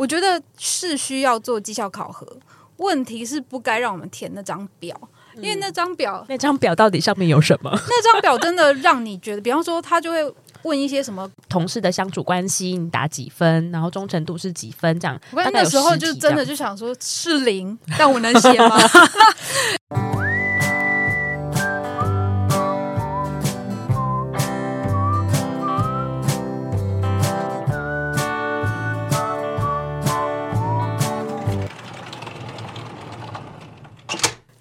我觉得是需要做绩效考核，问题是不该让我们填那张表，因为那张表，那张表到底上面有什么？那张表真的让你觉得，比方说他就会。问一些什么 同事的相处关系，你打几分？然后忠诚度是几分？这样，我那时候就真的就想说是零，但我能写吗？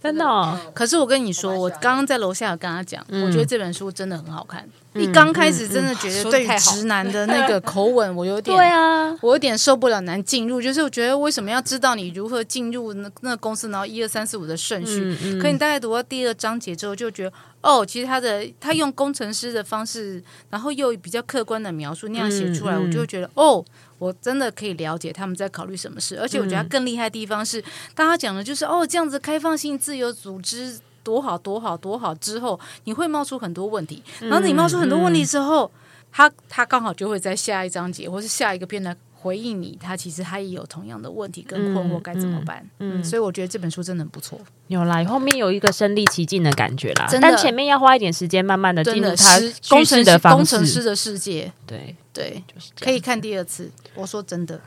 真的、哦，可是我跟你说，我刚刚在楼下有跟他讲，嗯、我觉得这本书真的很好看。你刚开始真的觉得对直男的那个 口吻，我有点对啊，我有点受不了难进入。就是我觉得为什么要知道你如何进入那那个公司，然后一二三四五的顺序。可你大概读到第二章节之后，就觉得哦，其实他的他用工程师的方式，然后又比较客观的描述那样写出来，我就会觉得哦，我真的可以了解他们在考虑什么事。而且我觉得他更厉害的地方是，大家讲的就是哦，这样子开放性自由组织。多好多好多好！之后你会冒出很多问题，然后你冒出很多问题之后，他他刚好就会在下一章节或是下一个片段回应你。他其实他也有同样的问题跟困惑，该怎么办？嗯，所以我觉得这本书真的很不错。有啦，后面有一个身临其境的感觉啦，但前面要花一点时间，慢慢的进入他工程师的工程师的世界。对对，就是可以看第二次。我说真的，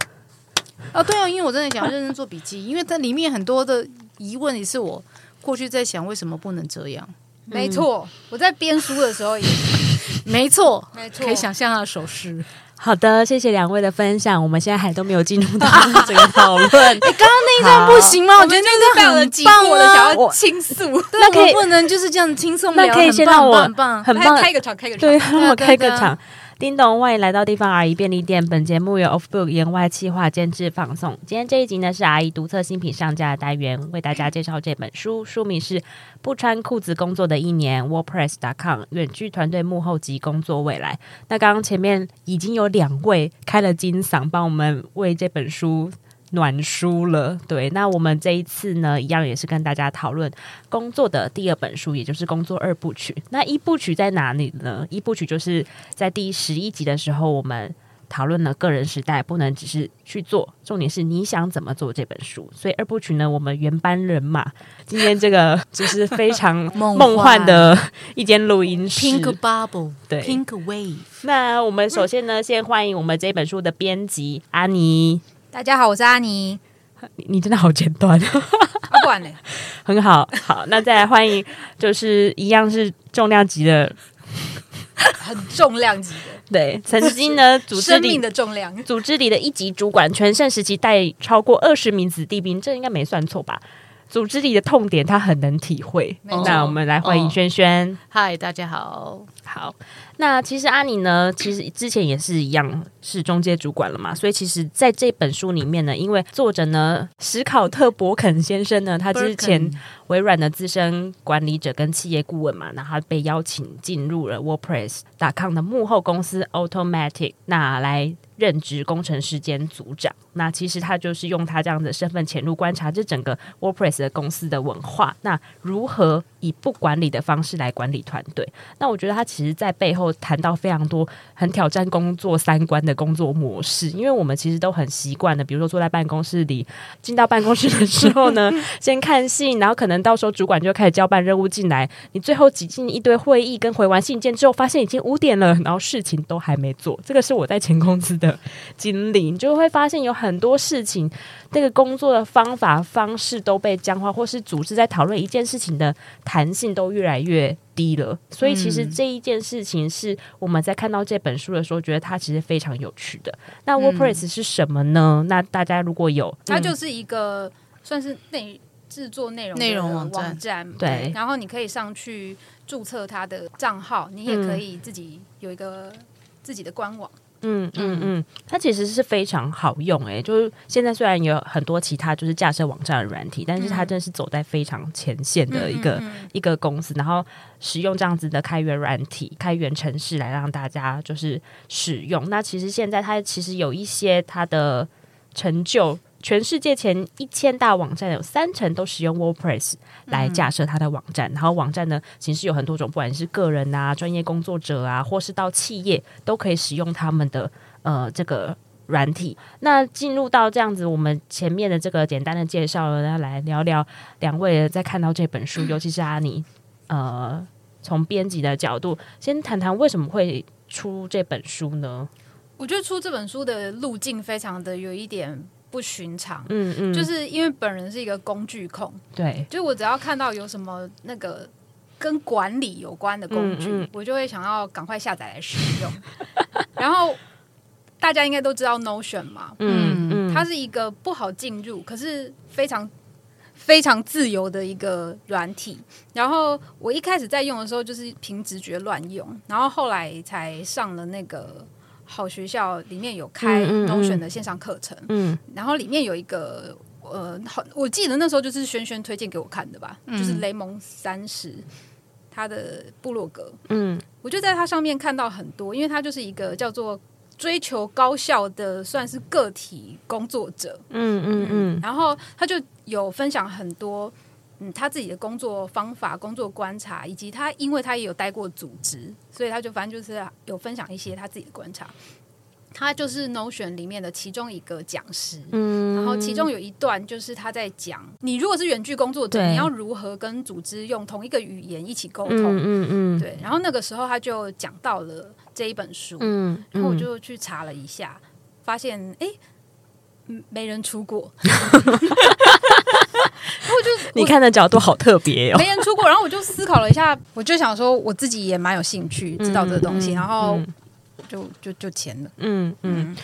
啊，对啊，因为我真的想要认真做笔记，因为它里面很多的疑问也是我。过去在想为什么不能这样？没错，我在编书的时候也 没错，没错，可以想象他的手势。好的，谢谢两位的分享。我们现在还都没有进入到这个讨论。哎，刚刚那一段不行吗？我觉得那段很棒，我的想要倾诉。那可以不能就是这样轻松聊？那可以先让我很棒，很棒，开个场，开个场，对，让我开个场。叮咚，欢迎来到地方阿姨便利店。本节目由 Offbook 言外企划监制放送。今天这一集呢是阿姨独特新品上架的单元，为大家介绍这本书，书名是《不穿裤子工作的一年》，WordPress.com 远距团队幕后及工作未来。那刚刚前面已经有两位开了金嗓，帮我们为这本书。暖书了，对。那我们这一次呢，一样也是跟大家讨论工作的第二本书，也就是工作二部曲。那一部曲在哪里呢？一部曲就是在第十一集的时候，我们讨论了个人时代不能只是去做，重点是你想怎么做这本书。所以二部曲呢，我们原班人马，今天这个 就是非常梦幻的一间录音室，Pink Bubble，对，Pink Wave。那我们首先呢，先欢迎我们这本书的编辑阿妮。大家好，我是阿妮。你你真的好简短，啊、不然呢？很好，好，那再来欢迎，就是一样是重量级的，很重量级的，对，曾经呢，组织里的重量，组织里的一级主管，全盛时期带超过二十名子弟兵，这应该没算错吧？组织里的痛点，他很能体会。那我们来欢迎轩轩。嗨、哦，大家好，好。那其实阿尼呢，其实之前也是一样是中介主管了嘛，所以其实在这本书里面呢，因为作者呢史考特·伯肯先生呢，他之前微软的资深管理者跟企业顾问嘛，然后被邀请进入了 WordPress.com 的幕后公司 Automattic，那来任职工程师兼组长。那其实他就是用他这样的身份潜入观察这整个 WordPress 的公司的文化，那如何以不管理的方式来管理团队？那我觉得他其实在背后。谈到非常多很挑战工作三观的工作模式，因为我们其实都很习惯的，比如说坐在办公室里，进到办公室的时候呢，先看信，然后可能到时候主管就开始交办任务进来，你最后挤进一堆会议跟回完信件之后，发现已经五点了，然后事情都还没做，这个是我在前公司的经历，你就会发现有很多事情，这个工作的方法方式都被僵化，或是组织在讨论一件事情的弹性都越来越低了，所以其实这一件事情是我们在看到这本书的时候，觉得它其实非常有趣的。那 WordPress 是什么呢？嗯、那大家如果有，它就是一个算是内制作内容内容网站，对。然后你可以上去注册它的账号，你也可以自己有一个自己的官网。嗯嗯嗯，它其实是非常好用诶、欸，就是现在虽然有很多其他就是架设网站的软体，但是它真的是走在非常前线的一个、嗯嗯嗯、一个公司，然后使用这样子的开源软体、开源城市来让大家就是使用。那其实现在它其实有一些它的成就。全世界前一千大网站有三成都使用 WordPress 来架设它的网站，嗯、然后网站呢，形式有很多种，不管是个人啊、专业工作者啊，或是到企业，都可以使用他们的呃这个软体。那进入到这样子，我们前面的这个简单的介绍了，要来聊聊两位在看到这本书，尤其是阿尼，呃，从编辑的角度，先谈谈为什么会出这本书呢？我觉得出这本书的路径非常的有一点不寻常，嗯嗯，就是因为本人是一个工具控，对，就我只要看到有什么那个跟管理有关的工具，嗯嗯、我就会想要赶快下载来使用。然后大家应该都知道 Notion 嘛，嗯嗯，它是一个不好进入，可是非常非常自由的一个软体。然后我一开始在用的时候，就是凭直觉乱用，然后后来才上了那个。好学校里面有开 Notion 的线上课程，嗯，嗯，然后里面有一个呃，好，我记得那时候就是轩轩推荐给我看的吧，嗯、就是雷蒙三十他的部落格，嗯，我就在他上面看到很多，因为他就是一个叫做追求高效的，算是个体工作者，嗯嗯。嗯，然后他就有分享很多。嗯，他自己的工作方法、工作观察，以及他，因为他也有待过组织，所以他就反正就是有分享一些他自己的观察。他就是 Notion 里面的其中一个讲师，嗯，然后其中有一段就是他在讲，你如果是远距工作者，你要如何跟组织用同一个语言一起沟通，嗯嗯，嗯，对。然后那个时候他就讲到了这一本书，嗯，然后我就去查了一下，发现哎，没人出过。我就你看的角度好特别哦，没人出过。然后我就思考了一下，我就想说我自己也蛮有兴趣知道这个东西，嗯、然后就就就签了。嗯嗯。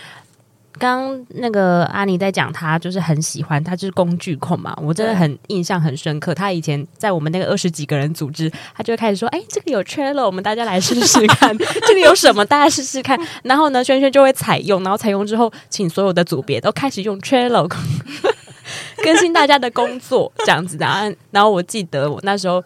刚、嗯、那个阿妮在讲，她就是很喜欢，她就是工具控嘛。我真的很印象很深刻。她以前在我们那个二十几个人组织，她就会开始说：“哎，这个有 Trello，我们大家来试试看。这个有什么，大家试试看。”然后呢，轩轩就会采用，然后采用之后，请所有的组别都开始用 Trello。更新大家的工作这样子的，然后我记得我那时候，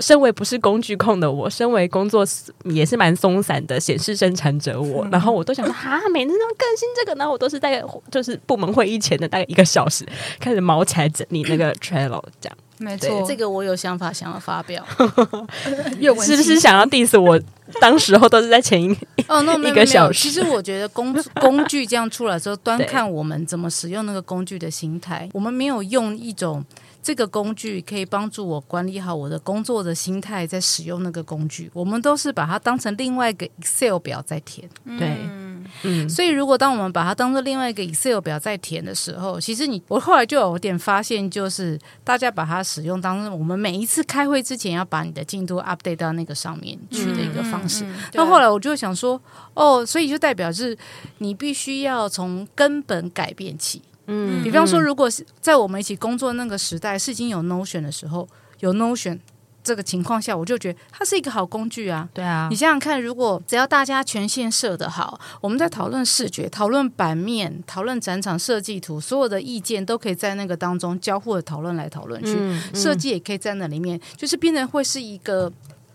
身为不是工具控的我，身为工作也是蛮松散的显示生产者我，然后我都想说哈，每次都更新这个，然后我都是在就是部门会议前的大概一个小时开始毛起来整理那个 Trello 这样。没错，这个我有想法想要发表，是不是想要 diss 我？当时候都是在前一哦，那一个小时。其实我觉得工 工具这样出来之后，端看我们怎么使用那个工具的心态。我们没有用一种这个工具可以帮助我管理好我的工作的心态在使用那个工具，我们都是把它当成另外一个 Excel 表在填。对。嗯，所以如果当我们把它当做另外一个 Excel 表在填的时候，其实你我后来就有点发现，就是大家把它使用当成我们每一次开会之前要把你的进度 update 到那个上面去的一个方式。那、嗯嗯嗯、后来我就想说，哦，所以就代表是你必须要从根本改变起。嗯，比方说，如果是在我们一起工作那个时代是已经有 Notion 的时候，有 Notion。这个情况下，我就觉得它是一个好工具啊。对啊，你想想看，如果只要大家权限设得好，我们在讨论视觉、讨论版面、讨论展场设计图，所有的意见都可以在那个当中交互的讨论来讨论去，嗯嗯、设计也可以在那里面，就是变成会是一个。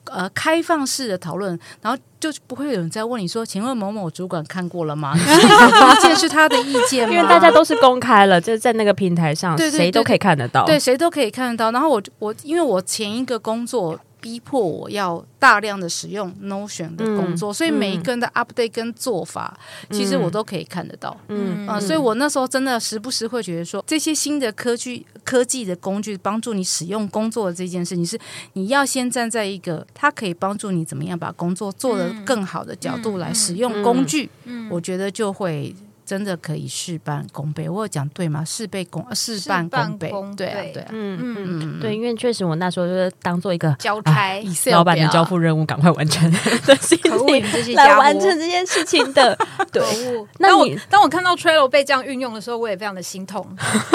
呃，开放式的讨论，然后就不会有人在问你说：“请问某某主管看过了吗？” 意见是他的意见吗？因为大家都是公开了，就是在那个平台上，对对对对，谁都可以看得到，对，谁都可以看得到。然后我我因为我前一个工作。逼迫我要大量的使用 Notion 的工作，嗯、所以每一个人的 update 跟做法，嗯、其实我都可以看得到。嗯啊，所以我那时候真的时不时会觉得说，这些新的科技科技的工具帮助你使用工作的这件事情，是你要先站在一个它可以帮助你怎么样把工作做得更好的角度来使用工具，嗯嗯、我觉得就会。真的可以事半功倍，我有讲对吗？事倍功，事半功倍，对啊，对啊，嗯嗯嗯，对，因为确实我那时候就是当做一个交差，老板的交付任务，赶快完成的心情来完成这件事情的。对，那我当我看到 Trello 被这样运用的时候，我也非常的心痛。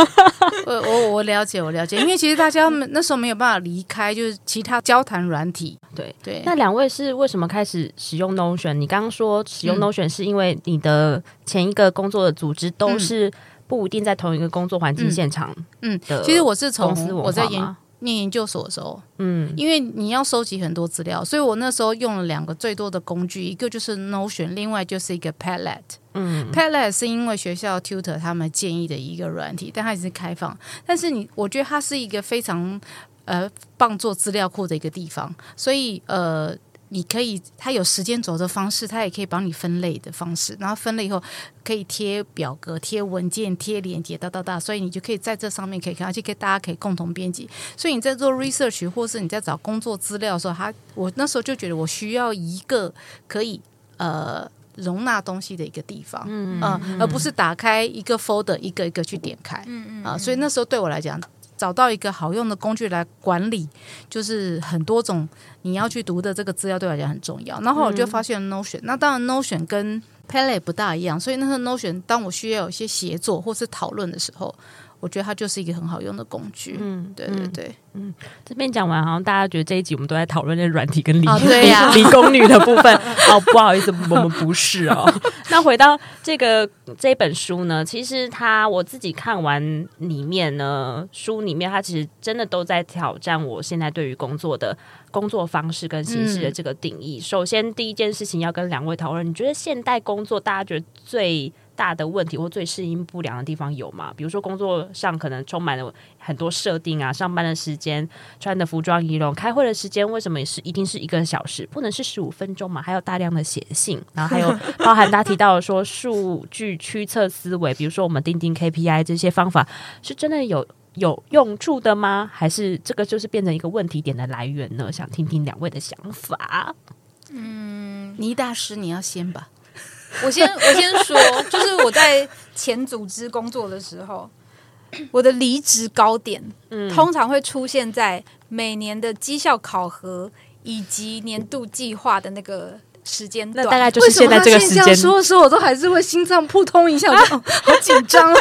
我我我了解，我了解，因为其实大家那时候没有办法离开，就是其他交谈软体。对对，那两位是为什么开始使用 Notion？你刚刚说使用 Notion 是因为你的前一个工作的组织都是不一定在同一个工作环境现场。嗯，其实我是从我在研念研究所的时候，嗯，因为你要收集很多资料，所以我那时候用了两个最多的工具，一个就是 Notion，另外就是一个 Padlet。嗯，Padlet 是因为学校 Tutor 他们建议的一个软体，但它也是开放。但是你，我觉得它是一个非常呃棒做资料库的一个地方，所以呃。你可以，它有时间轴的方式，它也可以帮你分类的方式，然后分类以后可以贴表格、贴文件、贴链接，哒哒哒，所以你就可以在这上面可以看，而且可以大家可以共同编辑。所以你在做 research 或是你在找工作资料的时候，它我那时候就觉得我需要一个可以呃容纳东西的一个地方，嗯，而不是打开一个 folder 一个一个去点开，嗯嗯，啊，所以那时候对我来讲。找到一个好用的工具来管理，就是很多种你要去读的这个资料对我来讲很重要。然后我就发现 Notion，、嗯、那当然 Notion 跟 Padlet 不大一样，所以那个 Notion 当我需要有一些协作或是讨论的时候。我觉得它就是一个很好用的工具。嗯，对对对，嗯，这边讲完，好像大家觉得这一集我们都在讨论那软体跟理、哦、对呀、理工女的部分。哦，不好意思，我们不是哦。那回到这个这本书呢，其实它我自己看完里面呢，书里面它其实真的都在挑战我现在对于工作的工作方式跟形式的这个定义。嗯、首先，第一件事情要跟两位讨论，你觉得现代工作大家觉得最大的问题或最适应不良的地方有吗？比如说工作上可能充满了很多设定啊，上班的时间、穿的服装仪容、开会的时间，为什么也是一定是一个小时，不能是十五分钟嘛？还有大量的写信，然后还有 包含他提到的说数据驱策思维，比如说我们钉钉 KPI 这些方法，是真的有有用处的吗？还是这个就是变成一个问题点的来源呢？想听听两位的想法。嗯，倪大师，你要先吧。我先我先说，就是我在前组织工作的时候，我的离职高点，嗯，通常会出现在每年的绩效考核以及年度计划的那个时间段。那大概就是现在这个时间。说的时候，我都还是会心脏扑通一下，我好紧张。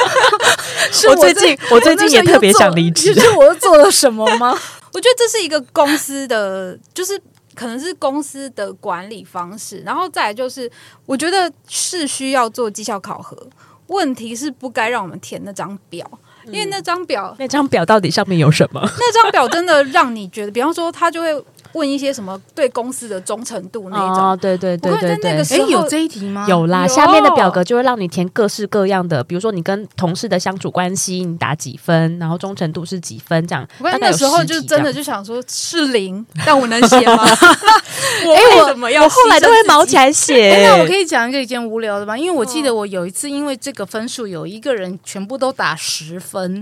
是我最近我最近也特别想离职，是我又做了什么吗？我觉得这是一个公司的，就是。可能是公司的管理方式，然后再来就是，我觉得是需要做绩效考核。问题是不该让我们填那张表，因为那张表，嗯、那张表到底上面有什么？那张表真的让你觉得，比方说，他就会。问一些什么对公司的忠诚度那种？哦，对对对对对。哎，有这一题吗？有啦，下面的表格就会让你填各式各样的，比如说你跟同事的相处关系，你打几分，然后忠诚度是几分这样。我那时候就真的就想说是零，但我能写吗？我为什么要？我后来都会毛起来写。那我可以讲一个一件无聊的吗，因为我记得我有一次因为这个分数，有一个人全部都打十分，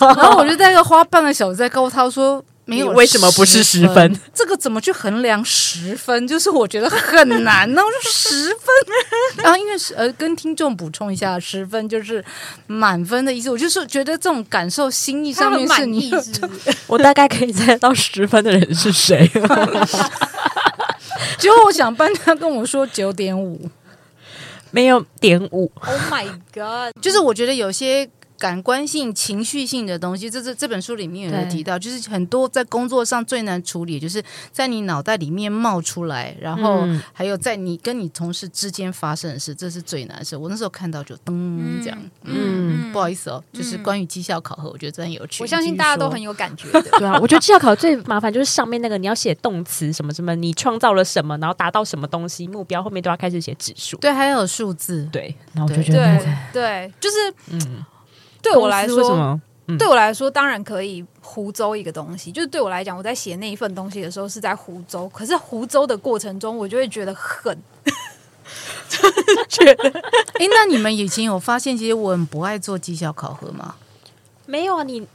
然后我就在那花半个小时在告诉他说。没有，为什么不是十分？这个怎么去衡量十分？就是我觉得很难呢。我说十分，然后因为是呃，跟听众补充一下，十分就是满分的意思。我就是觉得这种感受，心意上面是你是是我大概可以猜到十分的人是谁。结果我想半天，他跟我说九点五，没有点五。Oh my god！就是我觉得有些。感官性、情绪性的东西，这这这本书里面有提到，就是很多在工作上最难处理，就是在你脑袋里面冒出来，然后还有在你跟你同事之间发生的事，这是最难的事。我那时候看到就噔这样，嗯，嗯不好意思哦，就是关于绩效考核，我觉得真的有趣。我相信大家都很有感觉的，对啊，我觉得绩效考核最麻烦就是上面那个你要写动词什么什么，你创造了什么，然后达到什么东西目标，后面都要开始写指数，对，还有数字，对，然后我就觉得对，对，就是嗯。对我来说，嗯、对我来说当然可以胡诌一个东西。就是对我来讲，我在写那一份东西的时候是在胡诌。可是胡诌的过程中，我就会觉得很，觉得。哎，那你们以前有发现，其实我很不爱做绩效考核吗？没有啊，你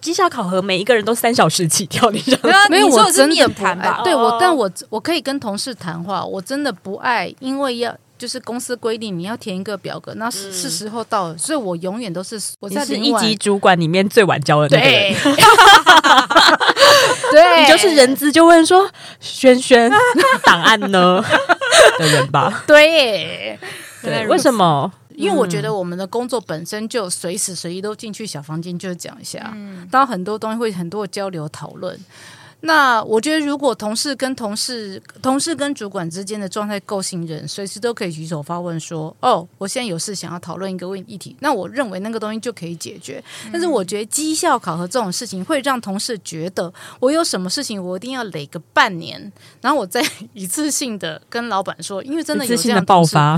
绩效考核每一个人都三小时起跳，你知道吗？没有，我真的不爱。吧对我，但我我可以跟同事谈话，我真的不爱，因为要。就是公司规定你要填一个表格，那是是时候到了，所以我永远都是我在是一级主管里面最晚交的那个人。对，对你就是人资就问说轩轩档案呢 的人吧？对，对，为什么？因为我觉得我们的工作本身就随时随地都进去小房间，就是讲一下，嗯，当然很多东西会很多交流讨论。那我觉得，如果同事跟同事、同事跟主管之间的状态够信任，随时都可以举手发问说：“哦，我现在有事想要讨论一个问议题。”那我认为那个东西就可以解决。但是我觉得绩效考核这种事情会让同事觉得我有什么事情我一定要累个半年，然后我再一次性的跟老板说，因为真的有这样的爆发。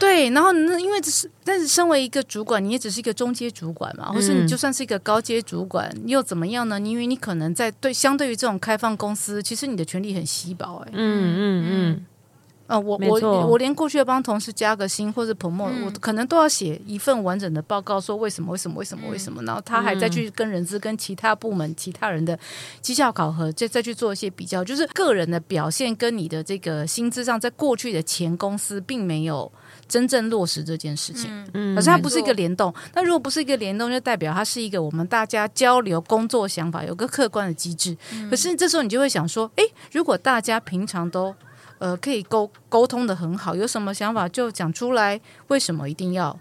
对，然后那因为这是，但是身为一个主管，你也只是一个中阶主管嘛，或是你就算是一个高阶主管，你又怎么样呢？因为你可能在对相对于这种开放公司，其实你的权利很稀薄，哎，嗯嗯嗯。呃，我我我连过去要帮同事加个薪或者 promote，嗯、我可能都要写一份完整的报告，说为什么为什么为什么为什么，然后他还再去跟人资、跟其他部门、其他人的绩效考核，再再去做一些比较，就是个人的表现跟你的这个薪资上，在过去的前公司并没有真正落实这件事情，嗯，可是它不是一个联动。那如果不是一个联动，就代表它是一个我们大家交流、工作想法有个客观的机制。可是这时候你就会想说，诶，如果大家平常都呃，可以沟沟通的很好，有什么想法就讲出来。为什么一定要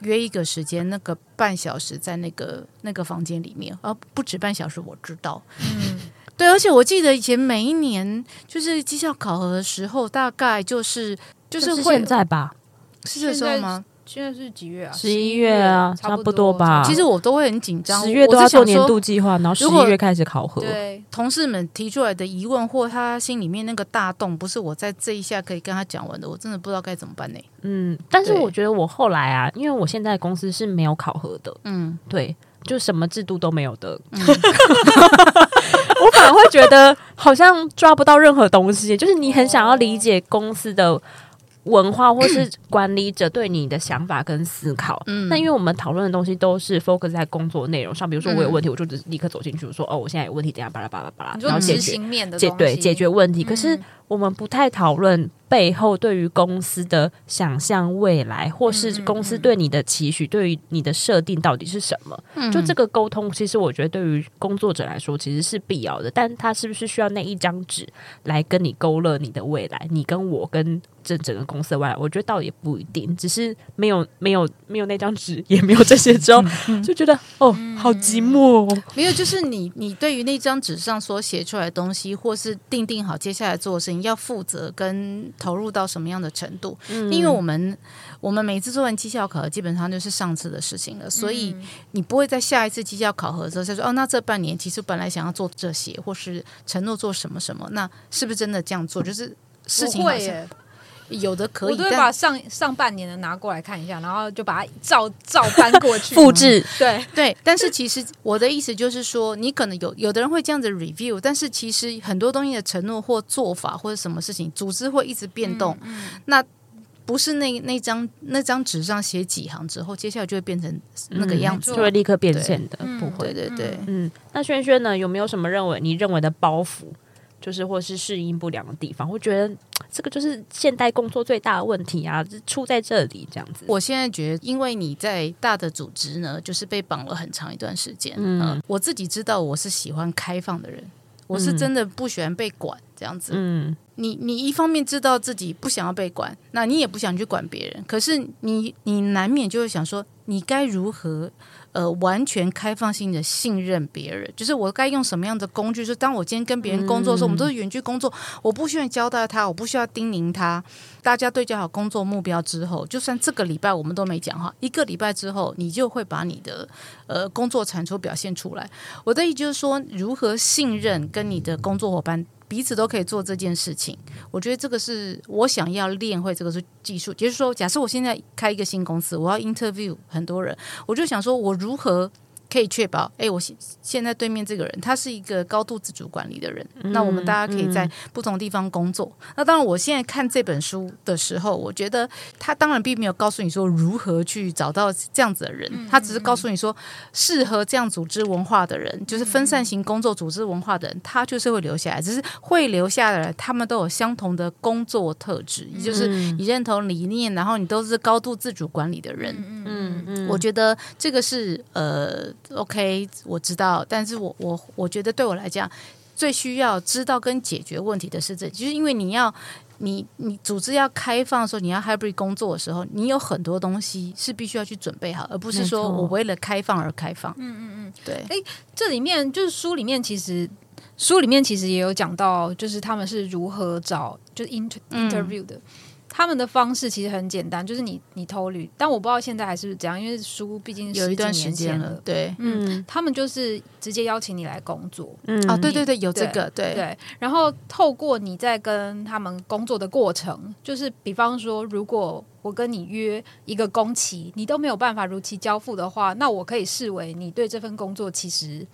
约一个时间，那个半小时在那个那个房间里面，而不止半小时？我知道，嗯，对，而且我记得以前每一年就是绩效考核的时候，大概就是就是会现在吧，是这时候吗？现在是几月啊？十一月啊，差不多吧。其实我都会很紧张，十月都要做年度计划，然后十一月开始考核。对，同事们提出来的疑问或他心里面那个大洞，不是我在这一下可以跟他讲完的，我真的不知道该怎么办呢。嗯，但是我觉得我后来啊，因为我现在公司是没有考核的，嗯，对，就什么制度都没有的。嗯、我反而会觉得好像抓不到任何东西，就是你很想要理解公司的。文化或是管理者对你的想法跟思考，嗯，那因为我们讨论的东西都是 focus 在工作内容上，比如说我有问题，我就只立刻走进去，我说哦，我现在有问题，等下巴拉巴拉巴拉，然后解决解对解决问题，可是。我们不太讨论背后对于公司的想象未来，或是公司对你的期许，对于你的设定到底是什么？就这个沟通，其实我觉得对于工作者来说其实是必要的。但他是不是需要那一张纸来跟你勾勒你的未来？你跟我跟这整个公司的未来，我觉得倒也不一定。只是没有没有没有那张纸，也没有这些之后，就觉得哦，好寂寞哦。没有，就是你你对于那张纸上所写出来的东西，或是定定好接下来做的事情。你要负责跟投入到什么样的程度？嗯、因为我们我们每次做完绩效考核，基本上就是上次的事情了，所以你不会在下一次绩效考核的时候再说哦，那这半年其实本来想要做这些，或是承诺做什么什么，那是不是真的这样做？就是事情好像。有的可以，我都会把上上半年的拿过来看一下，然后就把它照 照搬过去复制。对对，但是其实我的意思就是说，你可能有有的人会这样子 review，但是其实很多东西的承诺或做法或者什么事情，组织会一直变动。嗯嗯、那不是那那张那张纸上写几行之后，接下来就会变成那个样子，嗯、就会立刻变现的，不会。对对对，嗯。那轩轩呢？有没有什么认为你认为的包袱？就是或是适应不良的地方，我觉得这个就是现代工作最大的问题啊，就出在这里这样子。我现在觉得，因为你在大的组织呢，就是被绑了很长一段时间。嗯，嗯，我自己知道我是喜欢开放的人，我是真的不喜欢被管这样子。嗯，你你一方面知道自己不想要被管，那你也不想去管别人，可是你你难免就会想说，你该如何？呃，完全开放性的信任别人，就是我该用什么样的工具？就是当我今天跟别人工作的时候，嗯、我们都是远距工作，我不需要交代他，我不需要叮咛他。大家对焦好工作目标之后，就算这个礼拜我们都没讲话，一个礼拜之后，你就会把你的呃工作产出表现出来。我的意思就是说，如何信任跟你的工作伙伴。彼此都可以做这件事情，我觉得这个是我想要练会这个是技术。就是说，假设我现在开一个新公司，我要 interview 很多人，我就想说，我如何。可以确保，哎，我现现在对面这个人，他是一个高度自主管理的人。嗯、那我们大家可以在不同地方工作。嗯、那当然，我现在看这本书的时候，我觉得他当然并没有告诉你说如何去找到这样子的人，嗯、他只是告诉你说，适合这样组织文化的人，嗯、就是分散型工作组织文化的人，他就是会留下来。只是会留下来的人，他们都有相同的工作特质，也就是你认同理念，然后你都是高度自主管理的人。嗯嗯嗯，我觉得这个是呃。OK，我知道，但是我我我觉得对我来讲，最需要知道跟解决问题的是这，就是因为你要你你组织要开放的时候，你要 hybrid 工作的时候，你有很多东西是必须要去准备好，而不是说我为了开放而开放。嗯嗯嗯，对。哎，这里面就是书里面其实书里面其实也有讲到，就是他们是如何找就是 inter interview 的。嗯他们的方式其实很简单，就是你你投履，但我不知道现在还是不是这样，因为书毕竟有一段时间了。对，嗯，他们就是直接邀请你来工作。嗯，啊，对对对，有这个，对对。然后透过你在跟他们工作的过程，就是比方说，如果我跟你约一个工期，你都没有办法如期交付的话，那我可以视为你对这份工作其实。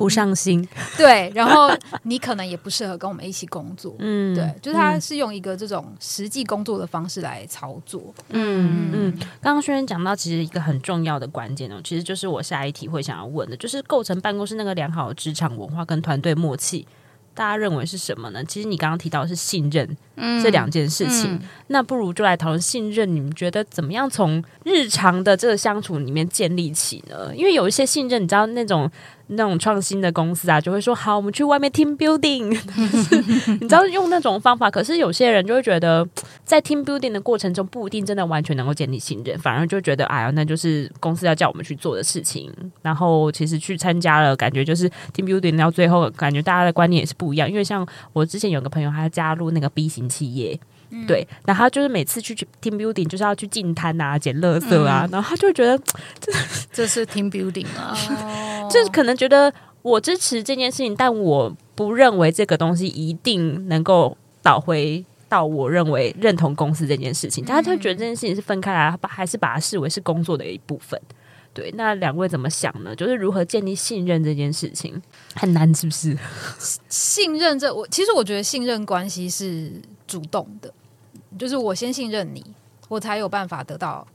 不上心，对，然后你可能也不适合跟我们一起工作，嗯，对，就是他是用一个这种实际工作的方式来操作，嗯嗯。刚刚轩轩讲到，其实一个很重要的关键哦，其实就是我下一题会想要问的，就是构成办公室那个良好的职场文化跟团队默契，大家认为是什么呢？其实你刚刚提到的是信任，嗯，这两件事情，嗯，那不如就来讨论信任，你们觉得怎么样从日常的这个相处里面建立起呢？因为有一些信任，你知道那种。那种创新的公司啊，就会说好，我们去外面 team building，你知道用那种方法。可是有些人就会觉得，在 team building 的过程中，不一定真的完全能够建立信任，反而就觉得，哎呀，那就是公司要叫我们去做的事情。然后其实去参加了，感觉就是 team building 到最后，感觉大家的观念也是不一样。因为像我之前有个朋友，他加入那个 B 型企业。嗯、对，然后他就是每次去 team building 就是要去进摊啊、捡垃圾啊，嗯、然后他就觉得 这这是 team building 啊，就是可能觉得我支持这件事情，但我不认为这个东西一定能够导回到我认为认同公司这件事情，但他就觉得这件事情是分开来，把还是把它视为是工作的一部分。对，那两位怎么想呢？就是如何建立信任这件事情很难，是不是？信任这我其实我觉得信任关系是主动的。就是我先信任你，我才有办法得到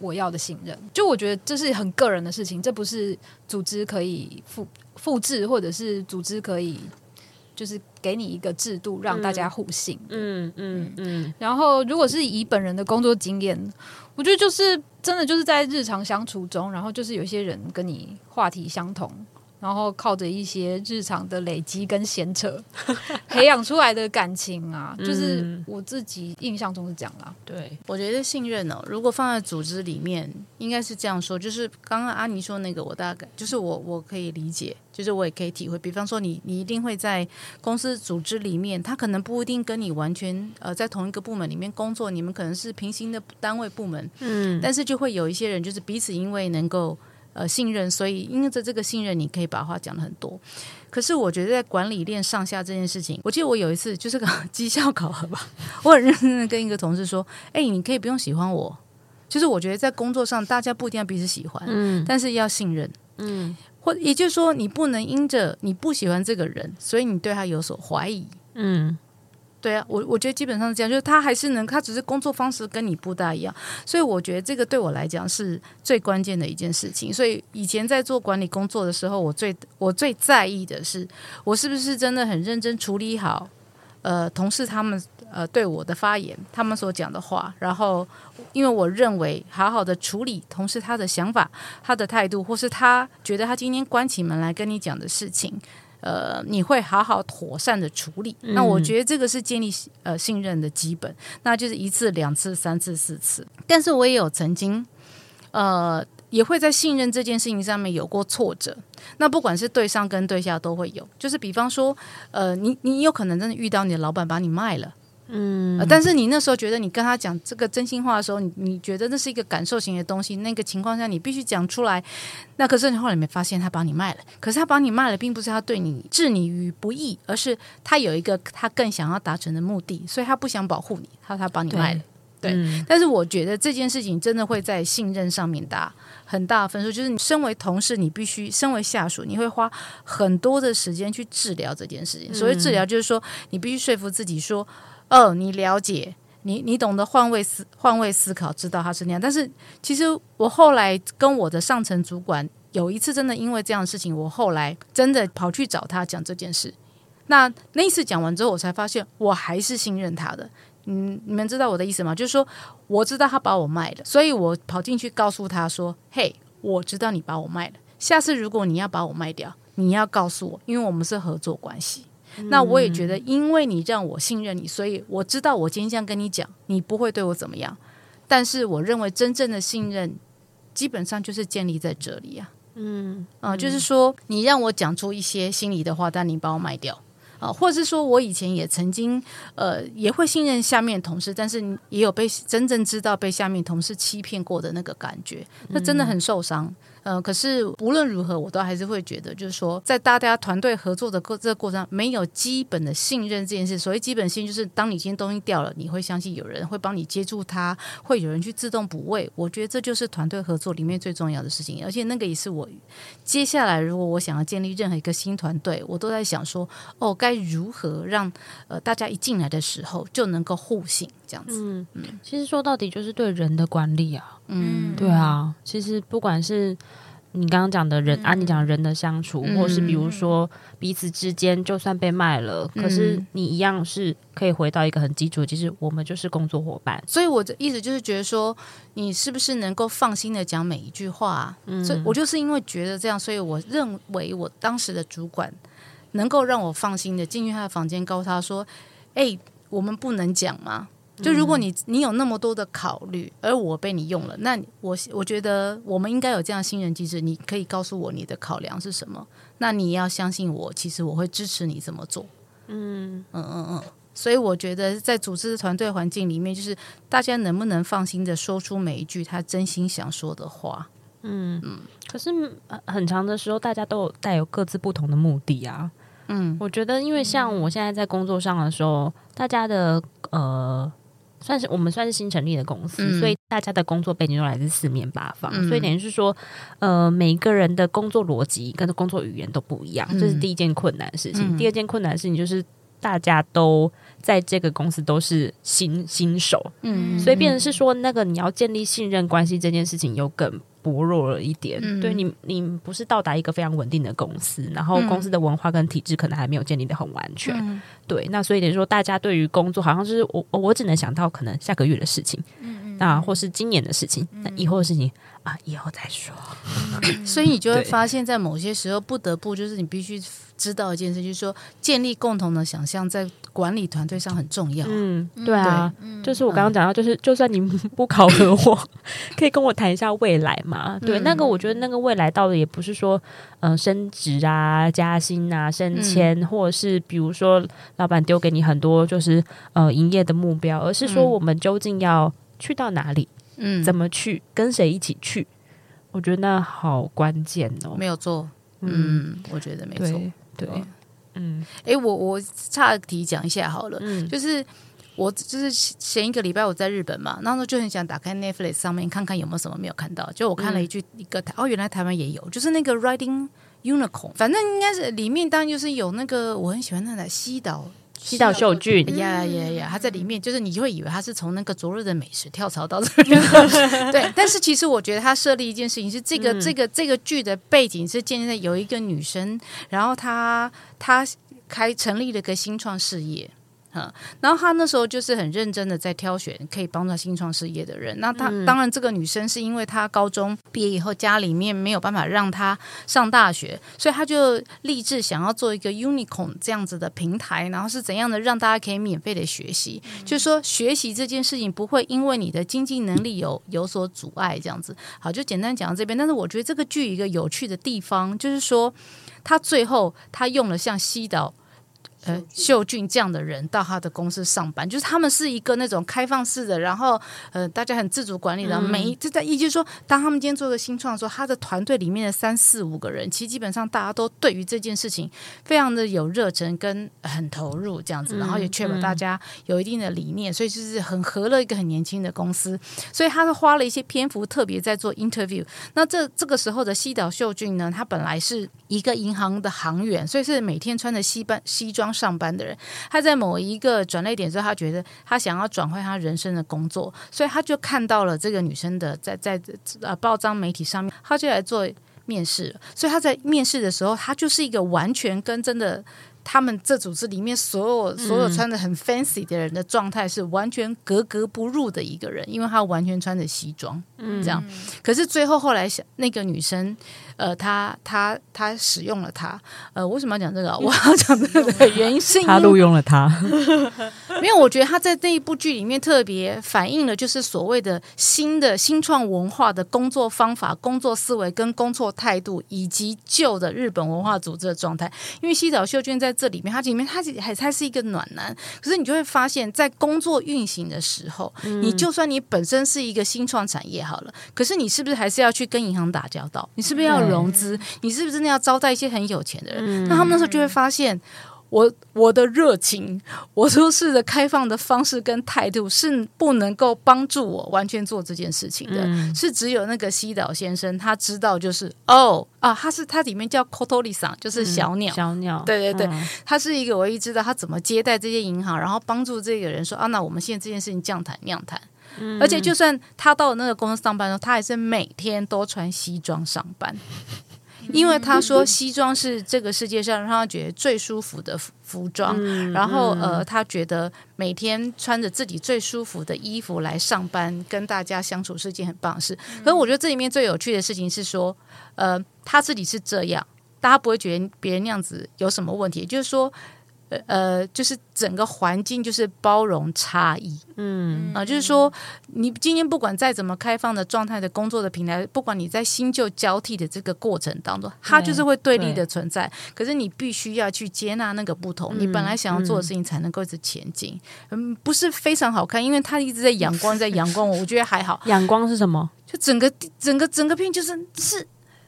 我要的信任。就我觉得这是很个人的事情，这不是组织可以复复制，或者是组织可以就是给你一个制度让大家互信。嗯嗯嗯。然后，如果是以本人的工作经验，我觉得就是真的就是在日常相处中，然后就是有一些人跟你话题相同。然后靠着一些日常的累积跟闲扯，培养出来的感情啊，就是我自己印象中是这样啦。对，我觉得信任哦，如果放在组织里面，应该是这样说。就是刚刚阿妮说那个，我大概就是我我可以理解，就是我也可以体会。比方说你，你你一定会在公司组织里面，他可能不一定跟你完全呃在同一个部门里面工作，你们可能是平行的单位部门，嗯，但是就会有一些人，就是彼此因为能够。呃，信任，所以因着这个信任，你可以把话讲的很多。可是我觉得在管理链上下这件事情，我记得我有一次就是个 绩效考核吧，我很认真的跟一个同事说：“哎、欸，你可以不用喜欢我，就是我觉得在工作上大家不一定要彼此喜欢，嗯，但是要信任，嗯，或也就是说你不能因着你不喜欢这个人，所以你对他有所怀疑，嗯。”对啊，我我觉得基本上是这样，就是他还是能，他只是工作方式跟你不大一样，所以我觉得这个对我来讲是最关键的一件事情。所以以前在做管理工作的时候，我最我最在意的是，我是不是真的很认真处理好，呃，同事他们呃对我的发言，他们所讲的话，然后因为我认为好好的处理同事他的想法、他的态度，或是他觉得他今天关起门来跟你讲的事情。呃，你会好好妥善的处理，嗯、那我觉得这个是建立呃信任的基本，那就是一次、两次、三次、四次。但是我也有曾经，呃，也会在信任这件事情上面有过挫折。那不管是对上跟对下都会有，就是比方说，呃，你你有可能真的遇到你的老板把你卖了。嗯、呃，但是你那时候觉得你跟他讲这个真心话的时候，你你觉得那是一个感受型的东西，那个情况下你必须讲出来。那可是你后来没发现他把你卖了，可是他把你卖了，并不是他对你置你于不义，而是他有一个他更想要达成的目的，所以他不想保护你，他他把你卖了。对，但是我觉得这件事情真的会在信任上面打很大分数，就是你身为同事，你必须身为下属，你会花很多的时间去治疗这件事情。所谓治疗，就是说你必须说服自己说。哦，你了解，你你懂得换位思换位思考，知道他是那样。但是其实我后来跟我的上层主管有一次真的因为这样的事情，我后来真的跑去找他讲这件事。那那一次讲完之后，我才发现我还是信任他的。嗯，你们知道我的意思吗？就是说我知道他把我卖了，所以我跑进去告诉他说：“嘿，我知道你把我卖了。下次如果你要把我卖掉，你要告诉我，因为我们是合作关系。”那我也觉得，因为你让我信任你，所以我知道我今天这样跟你讲，你不会对我怎么样。但是我认为真正的信任，基本上就是建立在这里啊。嗯，啊、呃，就是说你让我讲出一些心里的话，但你把我卖掉。啊，或者是说我以前也曾经呃也会信任下面同事，但是也有被真正知道被下面同事欺骗过的那个感觉，那真的很受伤。嗯呃，可是无论如何，我都还是会觉得，就是说，在大家团队合作的过这个过程，没有基本的信任这件事。所谓基本信任，就是当你今天东西掉了，你会相信有人会帮你接住它，会有人去自动补位。我觉得这就是团队合作里面最重要的事情，而且那个也是我接下来如果我想要建立任何一个新团队，我都在想说，哦，该如何让呃大家一进来的时候就能够互信这样子。嗯嗯，其实说到底就是对人的管理啊。嗯，对啊，其实不管是你刚刚讲的人，嗯、啊，你讲人的相处，嗯、或是比如说彼此之间，就算被卖了，嗯、可是你一样是可以回到一个很基础，其实我们就是工作伙伴。所以我的意思就是觉得说，你是不是能够放心的讲每一句话？嗯，所以我就是因为觉得这样，所以我认为我当时的主管能够让我放心的进去他的房间，告诉他说：“哎，我们不能讲吗？”就如果你你有那么多的考虑，而我被你用了，那我我觉得我们应该有这样信任机制。你可以告诉我你的考量是什么？那你要相信我，其实我会支持你这么做。嗯嗯嗯嗯。所以我觉得在组织团队环境里面，就是大家能不能放心的说出每一句他真心想说的话。嗯嗯。可是很长的时候，大家都有带有各自不同的目的啊。嗯，我觉得因为像我现在在工作上的时候，大家的呃。算是我们算是新成立的公司，嗯、所以大家的工作背景都来自四面八方，嗯、所以等于是说，呃，每一个人的工作逻辑跟工作语言都不一样，这、嗯、是第一件困难的事情。嗯、第二件困难的事情就是大家都在这个公司都是新新手，嗯，所以变成是说，那个你要建立信任关系这件事情又更薄弱了一点。嗯、对你，你不是到达一个非常稳定的公司，然后公司的文化跟体制可能还没有建立的很完全。嗯。对，那所以等于说，大家对于工作好像是我我只能想到可能下个月的事情，那或是今年的事情，那以后的事情啊，以后再说。所以你就会发现，在某些时候不得不就是你必须知道一件事，就是说建立共同的想象，在管理团队上很重要。嗯，对啊，就是我刚刚讲到，就是就算你不 考核我，可以跟我谈一下未来嘛。对，那个我觉得那个未来到的也不是说嗯升职啊、加薪啊、升迁，或者是比如说。老板丢给你很多就是呃营业的目标，而是说我们究竟要去到哪里？嗯，怎么去？跟谁一起去？我觉得那好关键哦。没有做，嗯，我觉得没错，对，嗯，诶，我我岔题讲一下好了，嗯，就是我就是前一个礼拜我在日本嘛，那时候就很想打开 Netflix 上面看看有没有什么没有看到，就我看了一句一个台哦，原来台湾也有，就是那个 Riding。Unicorn，反正应该是里面当然就是有那个我很喜欢那个西岛西岛秀俊呀呀呀，他在里面就是你会以为他是从那个昨日的美食跳槽到这 个，对，但是其实我觉得他设立一件事情是这个、嗯、这个这个剧的背景是建立在有一个女生，然后她她开成立了个新创事业。嗯，然后他那时候就是很认真的在挑选可以帮助他新创事业的人。那他、嗯、当然这个女生是因为她高中毕业以后家里面没有办法让她上大学，所以她就立志想要做一个 unicorn 这样子的平台，然后是怎样的让大家可以免费的学习，嗯、就是说学习这件事情不会因为你的经济能力有有所阻碍这样子。好，就简单讲到这边。但是我觉得这个剧一个有趣的地方就是说，他最后他用了像西岛。呃，秀俊这样的人到他的公司上班，就是他们是一个那种开放式的，然后呃，大家很自主管理的。每一就在意就是说，当他们今天做个新创的时候，他的团队里面的三四五个人，其实基本上大家都对于这件事情非常的有热忱跟很投入这样子，然后也确保大家有一定的理念，所以就是很合了一个很年轻的公司。所以他是花了一些篇幅特别在做 interview。那这这个时候的西岛秀俊呢，他本来是一个银行的行员，所以是每天穿着西班西装。上班的人，他在某一个转捩点之后，他觉得他想要转换他人生的工作，所以他就看到了这个女生的在在呃报章媒体上面，他就来做面试。所以他在面试的时候，他就是一个完全跟真的他们这组织里面所有所有穿的很 fancy 的人的状态是完全格格不入的一个人，因为他完全穿着西装，嗯，这样。可是最后后来想那个女生。呃，他他他使用了他，呃，为什么要讲这个？我要讲这个原因是因为他录用了他，没有，我觉得他在那一部剧里面特别反映了，就是所谓的新的新创文化的工作方法、工作思维跟工作态度，以及旧的日本文化组织的状态。因为西岛秀俊在这里面，他里面他还他是一个暖男，可是你就会发现，在工作运行的时候，嗯、你就算你本身是一个新创产业好了，可是你是不是还是要去跟银行打交道？你是不是要融资？你是不是真的要招待一些很有钱的人？嗯、那他们那时候就会发现。我我的热情，我做事的开放的方式跟态度是不能够帮助我完全做这件事情的，嗯、是只有那个西岛先生他知道，就是哦啊，他是他里面叫 Kotori-san，就是小鸟，嗯、小鸟，对对对，嗯、他是一个唯一知道他怎么接待这些银行，然后帮助这个人说啊，那我们现在这件事情这样谈那样谈，嗯、而且就算他到了那个公司上班的时候，他还是每天都穿西装上班。因为他说西装是这个世界上让他觉得最舒服的服装，嗯、然后呃，他觉得每天穿着自己最舒服的衣服来上班，跟大家相处是件很棒的事。可是我觉得这里面最有趣的事情是说，呃，他自己是这样，大家不会觉得别人那样子有什么问题，就是说。呃，就是整个环境就是包容差异，嗯啊、呃，就是说，你今天不管再怎么开放的状态的工作的平台，不管你在新旧交替的这个过程当中，它就是会对立的存在。可是你必须要去接纳那个不同，嗯、你本来想要做的事情才能够一直前进。嗯，不是非常好看，因为它一直在阳光，在阳光，我觉得还好。阳光是什么？就整个整个整个片就是是。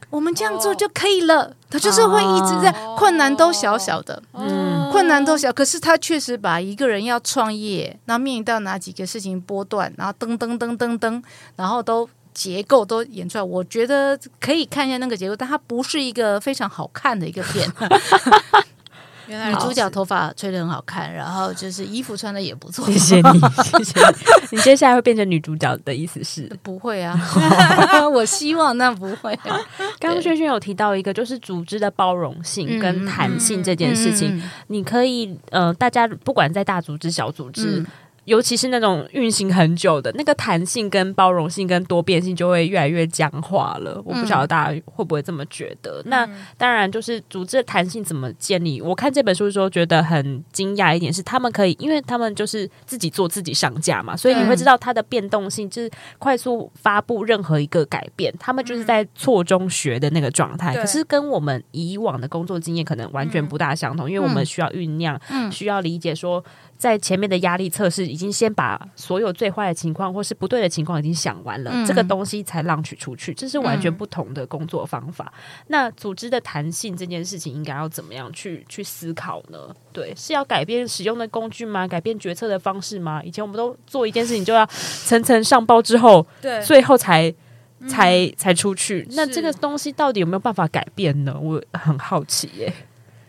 我们这样做就可以了。他就是会一直在困难都小小的，嗯，困难都小。可是他确实把一个人要创业，那面临到哪几个事情波段，然后噔噔噔噔噔，然后都结构都演出来。我觉得可以看一下那个结构，但它不是一个非常好看的一个片。原来女主角头发吹得很好看，然后就是衣服穿的也不错。谢谢你，谢谢你。你接下来会变成女主角的意思是？不会啊，我希望那不会。刚刚轩轩有提到一个，就是组织的包容性跟弹性这件事情，嗯嗯嗯、你可以呃，大家不管在大组织、小组织。嗯尤其是那种运行很久的那个弹性、跟包容性、跟多变性就会越来越僵化了。我不晓得大家会不会这么觉得？嗯、那当然，就是组织的弹性怎么建立？我看这本书的时候觉得很惊讶一点是，他们可以，因为他们就是自己做自己上架嘛，所以你会知道它的变动性，就是快速发布任何一个改变，他们就是在错中学的那个状态。嗯、可是跟我们以往的工作经验可能完全不大相同，因为我们需要酝酿，嗯、需要理解说。在前面的压力测试已经先把所有最坏的情况或是不对的情况已经想完了，嗯、这个东西才浪取出去，这是完全不同的工作方法。嗯、那组织的弹性这件事情应该要怎么样去去思考呢？对，是要改变使用的工具吗？改变决策的方式吗？以前我们都做一件事情就要层层上报之后，对，最后才才才出去。那这个东西到底有没有办法改变呢？我很好奇耶。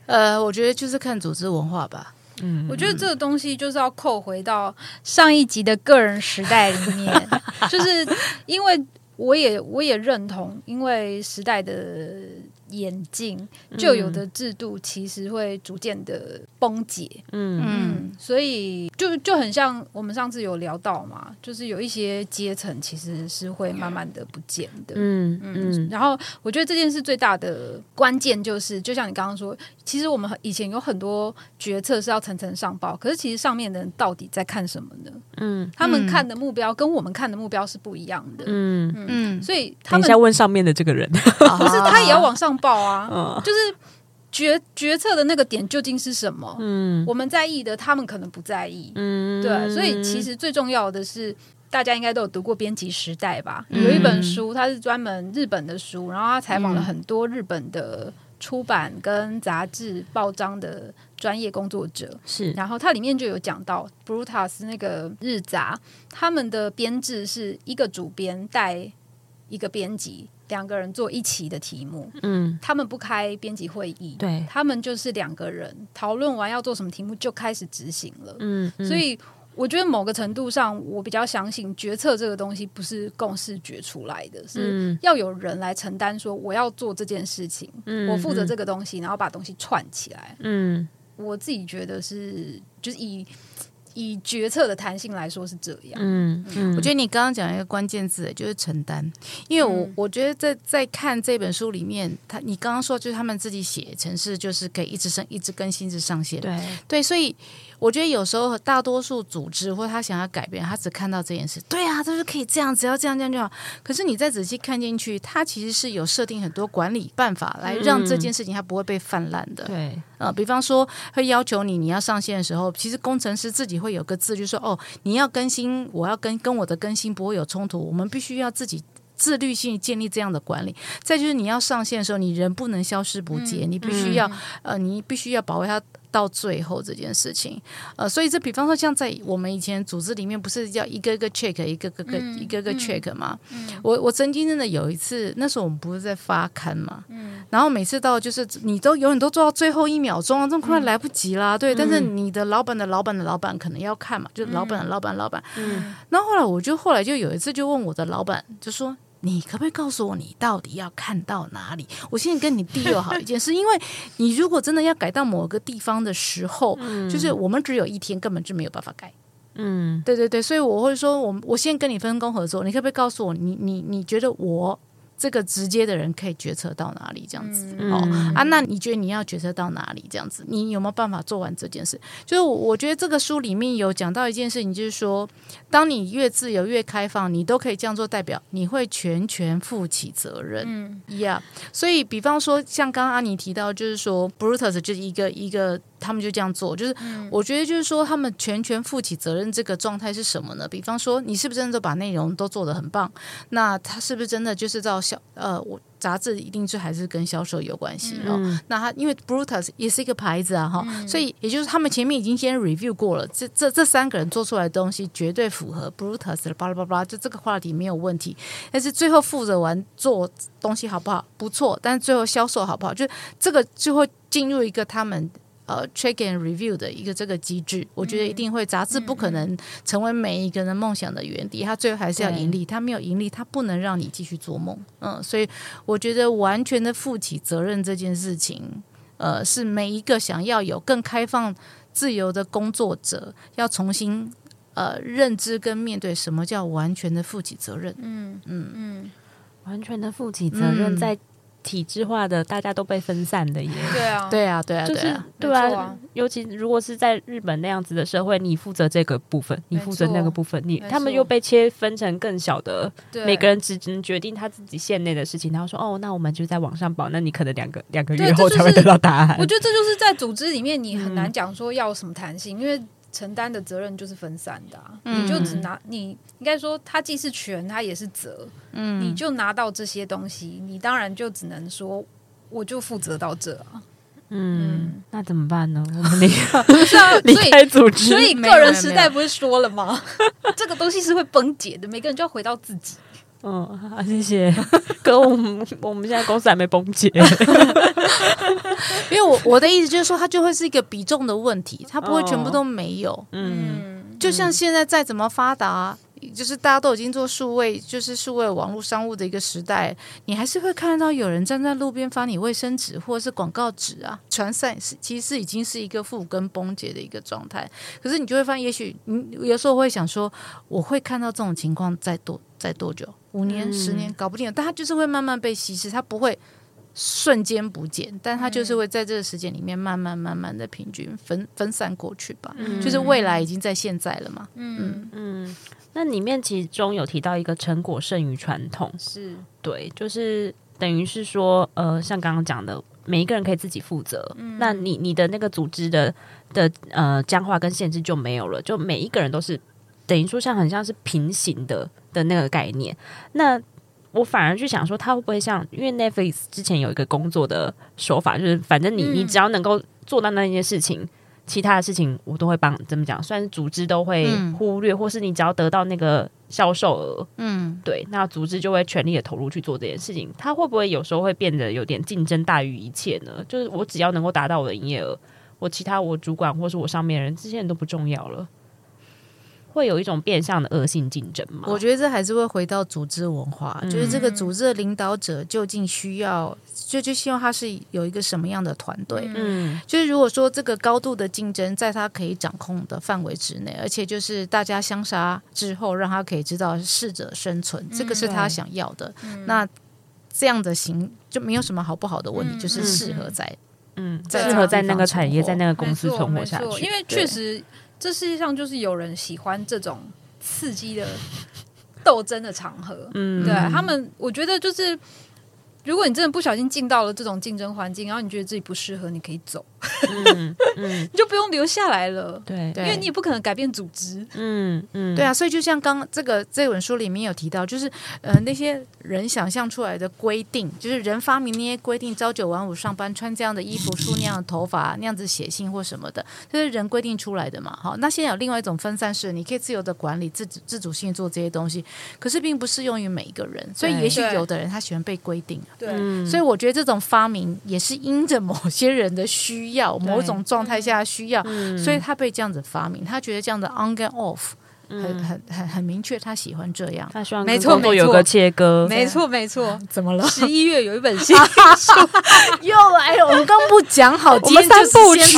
呃，我觉得就是看组织文化吧。我觉得这个东西就是要扣回到上一集的个人时代里面，就是因为我也我也认同，因为时代的。眼镜旧有的制度其实会逐渐的崩解，嗯嗯，所以就就很像我们上次有聊到嘛，就是有一些阶层其实是会慢慢的不见的，嗯嗯。然后我觉得这件事最大的关键就是，就像你刚刚说，其实我们以前有很多决策是要层层上报，可是其实上面的人到底在看什么呢？嗯，他们看的目标跟我们看的目标是不一样的，嗯嗯。所以他们等一下问上面的这个人，不是他也要往上。报啊，嗯、就是决决策的那个点究竟是什么？嗯，我们在意的，他们可能不在意。嗯，对，所以其实最重要的是，大家应该都有读过《编辑时代》吧？嗯、有一本书，它是专门日本的书，然后他采访了很多日本的出版跟杂志、报章的专业工作者。是，然后它里面就有讲到，Brutus 那个日杂，他们的编制是一个主编带一个编辑。两个人做一期的题目，嗯，他们不开编辑会议，对，他们就是两个人讨论完要做什么题目就开始执行了，嗯，嗯，所以我觉得某个程度上，我比较相信决策这个东西不是共识决出来的，是要有人来承担说我要做这件事情，嗯，我负责这个东西，然后把东西串起来，嗯，我自己觉得是就是以。以决策的弹性来说是这样。嗯，嗯我觉得你刚刚讲一个关键字，就是承担。因为我、嗯、我觉得在在看这本书里面，他你刚刚说就是他们自己写城市，就是可以一直升、一直更新、一直上线。对对，所以我觉得有时候大多数组织或他想要改变，他只看到这件事。对啊，他说可以这样，只要这样这样就好。可是你再仔细看进去，他其实是有设定很多管理办法来让这件事情它不会被泛滥的。嗯、对。呃，比方说会要求你，你要上线的时候，其实工程师自己会有个字，就是说哦，你要更新，我要跟跟我的更新不会有冲突，我们必须要自己自律性建立这样的管理。再就是你要上线的时候，你人不能消失不见，嗯、你必须要、嗯、呃，你必须要保卫它。到最后这件事情，呃，所以这比方说像在我们以前组织里面，不是要一个一个 check，一个个个、嗯、一个个 check 吗？嗯、我我曾经真的有一次，那时候我们不是在发刊嘛，嗯、然后每次到就是你都永远都做到最后一秒钟啊，这么快来不及啦，嗯、对。但是你的老板的老板的老板可能要看嘛，就是老板的老板老板。嗯。然后后来我就后来就有一次就问我的老板，就说。你可不可以告诉我，你到底要看到哪里？我现在跟你 deal 好一件事，因为你如果真的要改到某个地方的时候，嗯、就是我们只有一天，根本就没有办法改。嗯，对对对，所以我会说，我我先跟你分工合作，你可不可以告诉我，你你你觉得我？这个直接的人可以决策到哪里？这样子、嗯、哦啊，那你觉得你要决策到哪里？这样子，你有没有办法做完这件事？就是我觉得这个书里面有讲到一件事情，就是说，当你越自由越开放，你都可以这样做，代表你会全权负起责任。嗯，Yeah。所以，比方说，像刚刚阿妮提到，就是说，Brutus 就是一个一个。他们就这样做，就是我觉得就是说，他们全权负起责任这个状态是什么呢？比方说，你是不是真的把内容都做得很棒？那他是不是真的就是到销呃，我杂志一定是还是跟销售有关系哦？嗯、那他因为 Brutus 也是一个牌子啊哈，嗯、所以也就是他们前面已经先 review 过了，这这这三个人做出来的东西绝对符合 Brutus 的巴拉巴拉，就这个话题没有问题。但是最后负责完做东西好不好？不错，但是最后销售好不好？就这个就会进入一个他们。呃，check and review 的一个这个机制，我觉得一定会。杂志不可能成为每一个人梦想的原地，它最后还是要盈利。它没有盈利，它不能让你继续做梦。嗯，所以我觉得完全的负起责任这件事情，呃，是每一个想要有更开放、自由的工作者要重新呃认知跟面对什么叫完全的负起责任。嗯嗯嗯，完全的负起责任在。体制化的，大家都被分散的耶。对啊，对啊，对啊，就是对啊。尤其如果是在日本那样子的社会，你负责这个部分，你负责那个部分，你他们又被切分成更小的，每个人只能决定他自己线内的事情。然后说，哦，那我们就在网上报，那你可能两个两个月后才会得到答案。我觉得这就是在组织里面，你很难讲说要什么弹性，因为。承担的责任就是分散的，啊，嗯、你就只拿你应该说，他既是权，他也是责。嗯，你就拿到这些东西，你当然就只能说，我就负责到这啊。嗯，嗯那怎么办呢？我们离 离开组织，所以个人时代不是说了吗？这个东西是会崩解的，每个人就要回到自己。嗯，好，谢谢。可我们我们现在公司还没崩解，因为我我的意思就是说，它就会是一个比重的问题，它不会全部都没有。嗯，就像现在再怎么发达，就是大家都已经做数位，就是数位网络商务的一个时代，你还是会看到有人站在路边发你卫生纸或者是广告纸啊，传散是其实已经是一个负根崩解的一个状态。可是你就会发现，也许你有时候会想说，我会看到这种情况再多。在多久？五年、十年，搞不定。但它就是会慢慢被稀释，它不会瞬间不见，但它就是会在这个时间里面慢慢、慢慢的平均分分散过去吧。嗯、就是未来已经在现在了嘛。嗯嗯。那里面其中有提到一个成果胜于传统，是对，就是等于是说，呃，像刚刚讲的，每一个人可以自己负责。嗯、那你你的那个组织的的呃僵化跟限制就没有了，就每一个人都是。等于说，像很像是平行的的那个概念。那我反而去想说，他会不会像？因为 Netflix 之前有一个工作的手法，就是反正你你只要能够做到那件事情，嗯、其他的事情我都会帮。怎么讲？虽然组织都会忽略，嗯、或是你只要得到那个销售额，嗯，对，那组织就会全力的投入去做这件事情。他会不会有时候会变得有点竞争大于一切呢？就是我只要能够达到我的营业额，我其他我主管或是我上面人这些人都不重要了。会有一种变相的恶性竞争吗？我觉得这还是会回到组织文化，嗯、就是这个组织的领导者究竟需要，就就希望他是有一个什么样的团队？嗯，就是如果说这个高度的竞争在他可以掌控的范围之内，而且就是大家相杀之后，让他可以知道适者生存，嗯、这个是他想要的。嗯、那这样的行就没有什么好不好的问题，嗯、就是适合在。嗯，适合在那个产业，在那个公司存活下去。因为确实，这世界上就是有人喜欢这种刺激的斗争的场合。嗯，对他们，我觉得就是。如果你真的不小心进到了这种竞争环境，然后你觉得自己不适合，你可以走，嗯嗯、你就不用留下来了。对，因为你也不可能改变组织。嗯嗯，对啊，所以就像刚刚这个这本书里面有提到，就是呃那些人想象出来的规定，就是人发明那些规定，朝九晚五上班，穿这样的衣服，梳那样的头发，那样子写信或什么的，这是人规定出来的嘛。好，那现在有另外一种分散式，你可以自由的管理、自主自主性做这些东西，可是并不适用于每一个人。所以也许有的人他喜欢被规定。对，嗯、所以我觉得这种发明也是因着某些人的需要，某种状态下的需要，嗯、所以他被这样子发明。他觉得这样的 on and off 很很很很明确，他喜欢这样。他希望没错，有个切割，没错没错。怎么了？十一月有一本新书 又来了。我们刚不讲好，我们三部曲，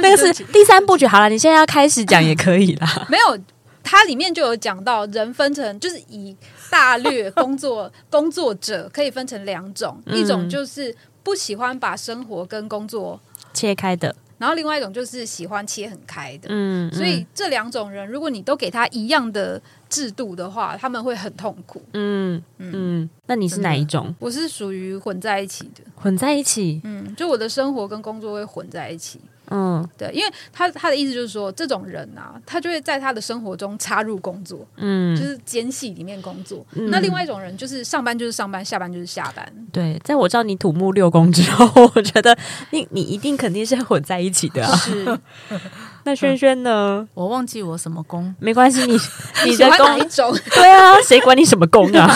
那个是第三部曲。好了，你现在要开始讲也可以啦。没有，它里面就有讲到人分成，就是以。大略工作 工作者可以分成两种，嗯、一种就是不喜欢把生活跟工作切开的，然后另外一种就是喜欢切很开的。嗯，所以这两种人，如果你都给他一样的制度的话，他们会很痛苦。嗯嗯，嗯，那你是哪一种？我是属于混在一起的，混在一起。嗯，就我的生活跟工作会混在一起。嗯，对，因为他他的意思就是说，这种人啊，他就会在他的生活中插入工作，嗯，就是间隙里面工作。嗯、那另外一种人就是上班就是上班，下班就是下班。对，在我知道你土木六工之后，我觉得你你一定肯定是混在一起的啊。是，那轩轩呢？我忘记我什么工，没关系，你 你的一种？对啊，谁管你什么工啊？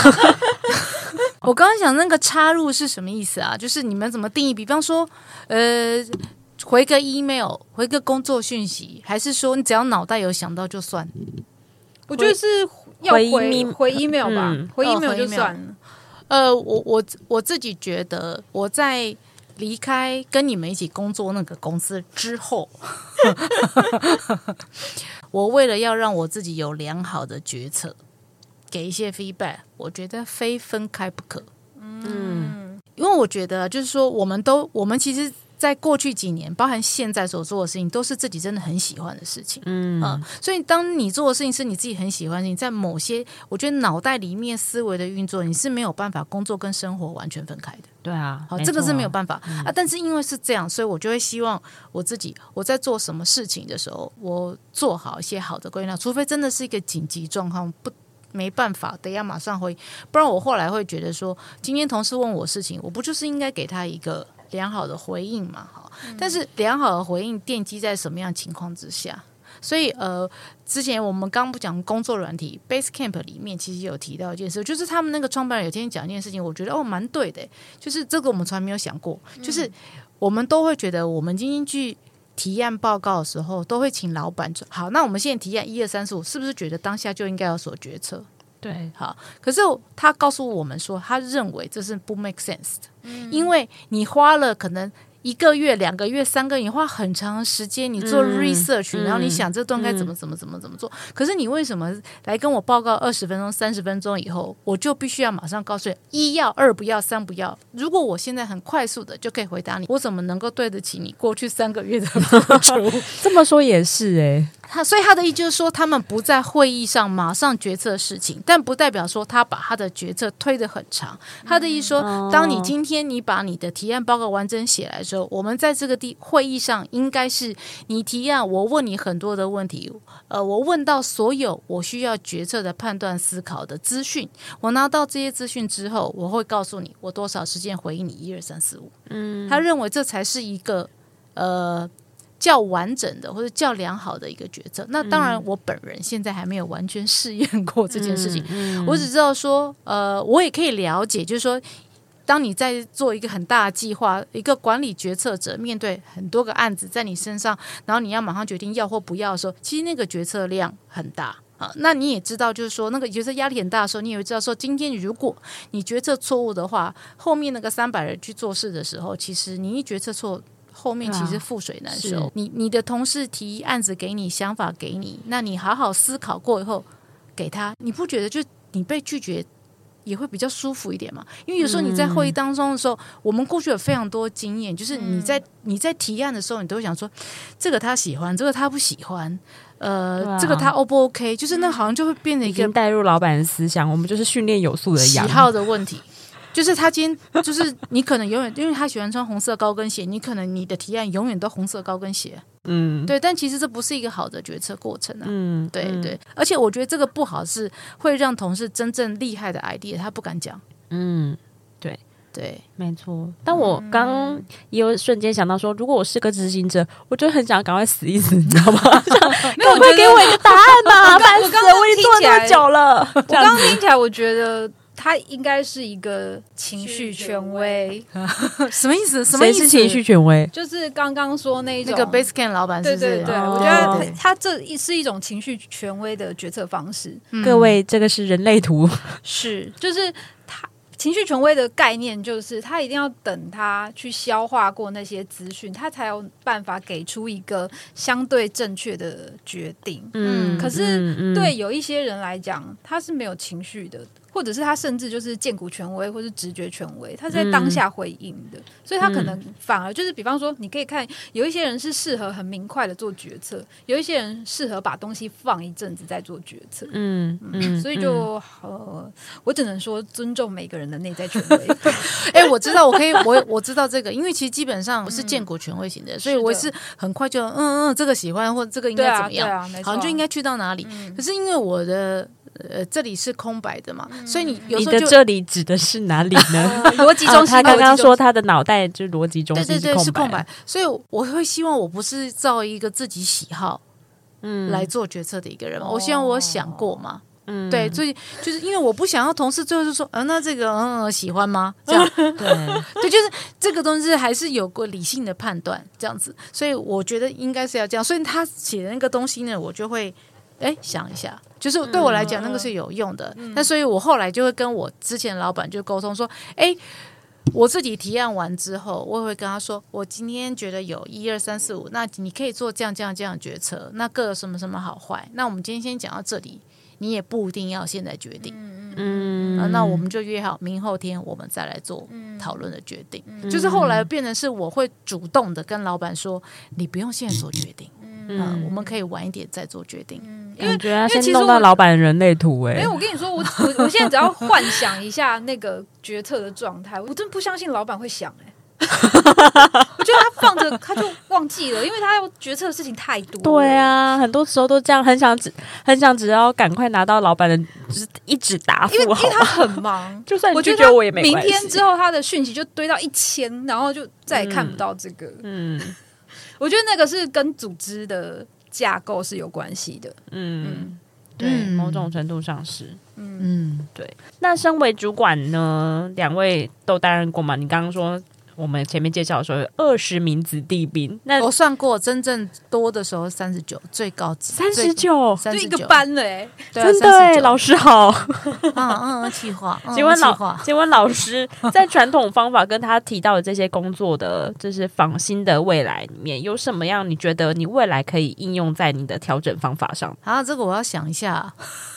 我刚刚想那个插入是什么意思啊？就是你们怎么定义？比方说，呃。回个 email，回个工作讯息，还是说你只要脑袋有想到就算？我觉得是要回回，回 email 吧，嗯、回 email 就算了。呃，我我我自己觉得，我在离开跟你们一起工作那个公司之后，我为了要让我自己有良好的决策，给一些 feedback，我觉得非分开不可。嗯，因为我觉得就是说，我们都我们其实。在过去几年，包含现在所做的事情，都是自己真的很喜欢的事情。嗯，嗯，所以当你做的事情是你自己很喜欢的事情，在某些我觉得脑袋里面思维的运作，你是没有办法工作跟生活完全分开的。对啊，好，这个是没有办法、嗯、啊。但是因为是这样，所以我就会希望我自己我在做什么事情的时候，我做好一些好的规划，除非真的是一个紧急状况，不没办法，得要马上回，不然我后来会觉得说，今天同事问我事情，我不就是应该给他一个。良好的回应嘛，哈，但是良好的回应奠基在什么样情况之下？所以，呃，之前我们刚不讲工作软体 Basecamp 里面，其实有提到一件事，就是他们那个创办人有天讲一件事情，我觉得哦，蛮对的，就是这个我们从来没有想过，就是我们都会觉得，我们今天去提案报告的时候，都会请老板说，好，那我们现在提案一二三四五，是不是觉得当下就应该有所决策？对，好。可是他告诉我们说，他认为这是不 make sense 的，嗯、因为你花了可能。一个月、两个月、三个月，你花很长时间，你做 research，、嗯、然后你想这段该怎么、嗯、怎么、怎么、怎么做。可是你为什么来跟我报告二十分钟、三十分钟以后，我就必须要马上告诉你一要、二不要、三不要？如果我现在很快速的就可以回答你，我怎么能够对得起你过去三个月的付出？这么说也是哎、欸，他所以他的意思就是说，他们不在会议上马上决策事情，但不代表说他把他的决策推得很长。他的意思说，嗯、当你今天你把你的提案报告完整写来的时候，我们在这个地会议上，应该是你提案，我问你很多的问题，呃，我问到所有我需要决策的判断思考的资讯，我拿到这些资讯之后，我会告诉你我多少时间回应你一二三四五。嗯，他认为这才是一个呃较完整的或者较良好的一个决策。那当然，我本人现在还没有完全试验过这件事情，嗯嗯、我只知道说，呃，我也可以了解，就是说。当你在做一个很大的计划，一个管理决策者面对很多个案子在你身上，然后你要马上决定要或不要的时候，其实那个决策量很大啊，那你也知道，就是说那个决策压力很大的时候，你也会知道说，今天如果你决策错误的话，后面那个三百人去做事的时候，其实你一决策错，后面其实覆水难收。啊、你你的同事提案子给你，想法给你，那你好好思考过以后给他，你不觉得就你被拒绝？也会比较舒服一点嘛，因为有时候你在会议当中的时候，嗯、我们过去有非常多经验，就是你在、嗯、你在提案的时候，你都会想说，这个他喜欢，这个他不喜欢，呃，啊、这个他 O 不 OK？就是那好像就会变成一个带入老板的思想，我们就是训练有素的喜好的问题。就是他今天，就是你可能永远，因为他喜欢穿红色高跟鞋，你可能你的提案永远都红色高跟鞋，嗯，对，但其实这不是一个好的决策过程啊，嗯，对对，而且我觉得这个不好是会让同事真正厉害的 idea 他不敢讲，嗯，对。对，没错。但我刚刚也有瞬间想到说，如果我是个执行者，我就很想赶快死一死，你知道吗？没有，快给我一个答案吧，烦死了，我已经做那么久了。我刚刚听起来，我觉得。他应该是一个情绪权威，什么意思？什么意思？情绪权威就是刚刚说那一种那个 Basecamp 老板，是不是？对对对，我觉得他他这一是一种情绪权威的决策方式。各位，这个是人类图，是就是他。情绪权威的概念就是，他一定要等他去消化过那些资讯，他才有办法给出一个相对正确的决定。嗯，可是对有一些人来讲，他是没有情绪的，或者是他甚至就是荐骨权威或是直觉权威，他是在当下回应的，所以他可能反而就是，比方说，你可以看有一些人是适合很明快的做决策，有一些人适合把东西放一阵子再做决策。嗯嗯，所以就呃，我只能说尊重每个人的内在权威，哎，我知道，我可以，我我知道这个，因为其实基本上我是荐骨权威型的，所以我是很快就嗯嗯，这个喜欢或者这个应该怎么样，好像就应该去到哪里。可是因为我的呃这里是空白的嘛，所以你有时候你的这里指的是哪里呢？逻辑中心。他刚刚说他的脑袋就是逻辑中心，对对对，是空白。所以我会希望我不是照一个自己喜好嗯来做决策的一个人，我希望我想过嘛。嗯，对，所以就是因为我不想要同事最后就说，嗯，那这个嗯喜欢吗？这样，对，对，就是这个东西还是有过理性的判断这样子，所以我觉得应该是要这样。所以他写的那个东西呢，我就会哎想一下，就是对我来讲那个是有用的。那所以我后来就会跟我之前老板就沟通说，哎，我自己提案完之后，我也会跟他说，我今天觉得有一二三四五，那你可以做这样这样这样决策，那各有什么什么好坏？那我们今天先讲到这里。你也不一定要现在决定，嗯、啊，那我们就约好明后天我们再来做讨论的决定。嗯、就是后来变成是我会主动的跟老板说，你不用现在做决定，嗯、啊，我们可以晚一点再做决定。嗯、因为觉得先弄到老板人类图哎、欸，因为我跟你说，我我我现在只要幻想一下那个决策的状态，我真不相信老板会想哎、欸。我觉得他放着他就忘记了，因为他要决策的事情太多。对啊，很多时候都这样，很想只很想只要赶快拿到老板的，就是一纸答复。因为因为他很忙，就算你拒绝我也没关系。明天之后他的讯息就堆到一千，然后就再也看不到这个。嗯，嗯我觉得那个是跟组织的架构是有关系的。嗯，嗯对，某种程度上是。嗯嗯，对。那身为主管呢，两位都担任过吗？你刚刚说。我们前面介绍说有二十名子弟兵，那我算过，真正多的时候三十九，最高三十九，就一个班嘞，真的哎，老师好，嗯 嗯，计划，请问老，请问老师，在传统方法跟他提到的这些工作的，就是访新的未来里面，有什么样你觉得你未来可以应用在你的调整方法上？啊，这个我要想一下。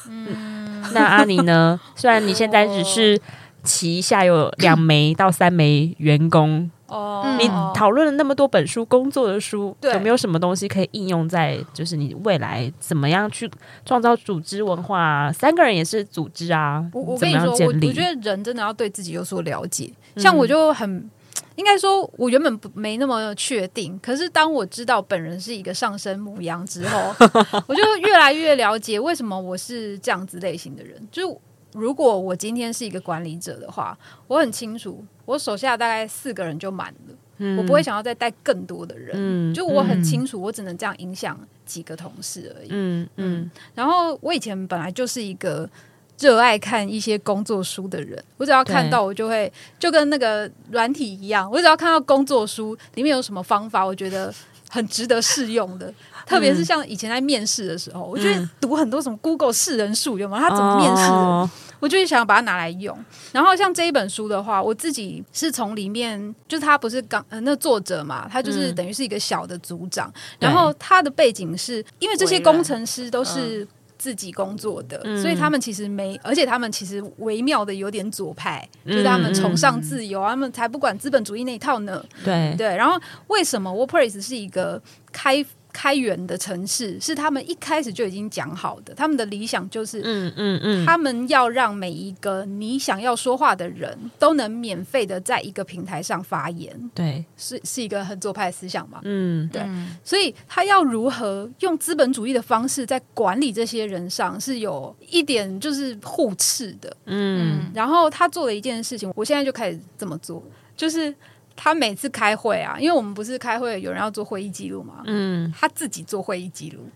嗯，那阿尼呢？虽然你现在只是。旗下有两枚到三枚员工哦，你讨论了那么多本书，工作的书，有没有什么东西可以应用在就是你未来怎么样去创造组织文化？三个人也是组织啊，我我跟你说，我我觉得人真的要对自己有所了解。像我就很、嗯、应该说，我原本不没那么确定，可是当我知道本人是一个上升母羊之后，我就越来越了解为什么我是这样子类型的人，就。如果我今天是一个管理者的话，我很清楚，我手下大概四个人就满了，嗯、我不会想要再带更多的人。嗯、就我很清楚，我只能这样影响几个同事而已。嗯嗯。嗯然后我以前本来就是一个热爱看一些工作书的人，我只要看到我就会，就跟那个软体一样，我只要看到工作书里面有什么方法，我觉得。很值得试用的。特别是像以前在面试的时候，我觉得读很多什么 Google 识人术有没有？他怎么面试的？我就想要把它拿来用。然后像这一本书的话，我自己是从里面，就是他不是刚呃那作者嘛，他就是等于是一个小的组长。然后他的背景是因为这些工程师都是自己工作的，所以他们其实没，而且他们其实微妙的有点左派，就是他们崇尚自由，他们才不管资本主义那一套呢。对对。然后为什么 WordPress 是一个开开源的城市是他们一开始就已经讲好的，他们的理想就是，嗯嗯嗯，他们要让每一个你想要说话的人都能免费的在一个平台上发言，对，是是一个很左派的思想嘛，嗯，对，所以他要如何用资本主义的方式在管理这些人上是有一点就是互斥的，嗯，然后他做了一件事情，我现在就开始这么做，就是。他每次开会啊，因为我们不是开会，有人要做会议记录嘛。嗯，他自己做会议记录。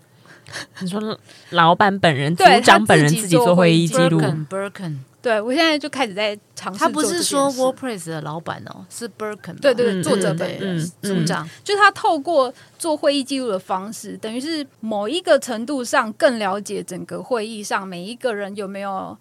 你说老板本人、组长本人自己做会议记录。Birkin，对，我现在就开始在尝试。他不是说 WordPress 的老板哦，是 Birkin。对对对，作者本人、组长，就是他透过做会议记录的方式，等于是某一个程度上更了解整个会议上每一个人有没有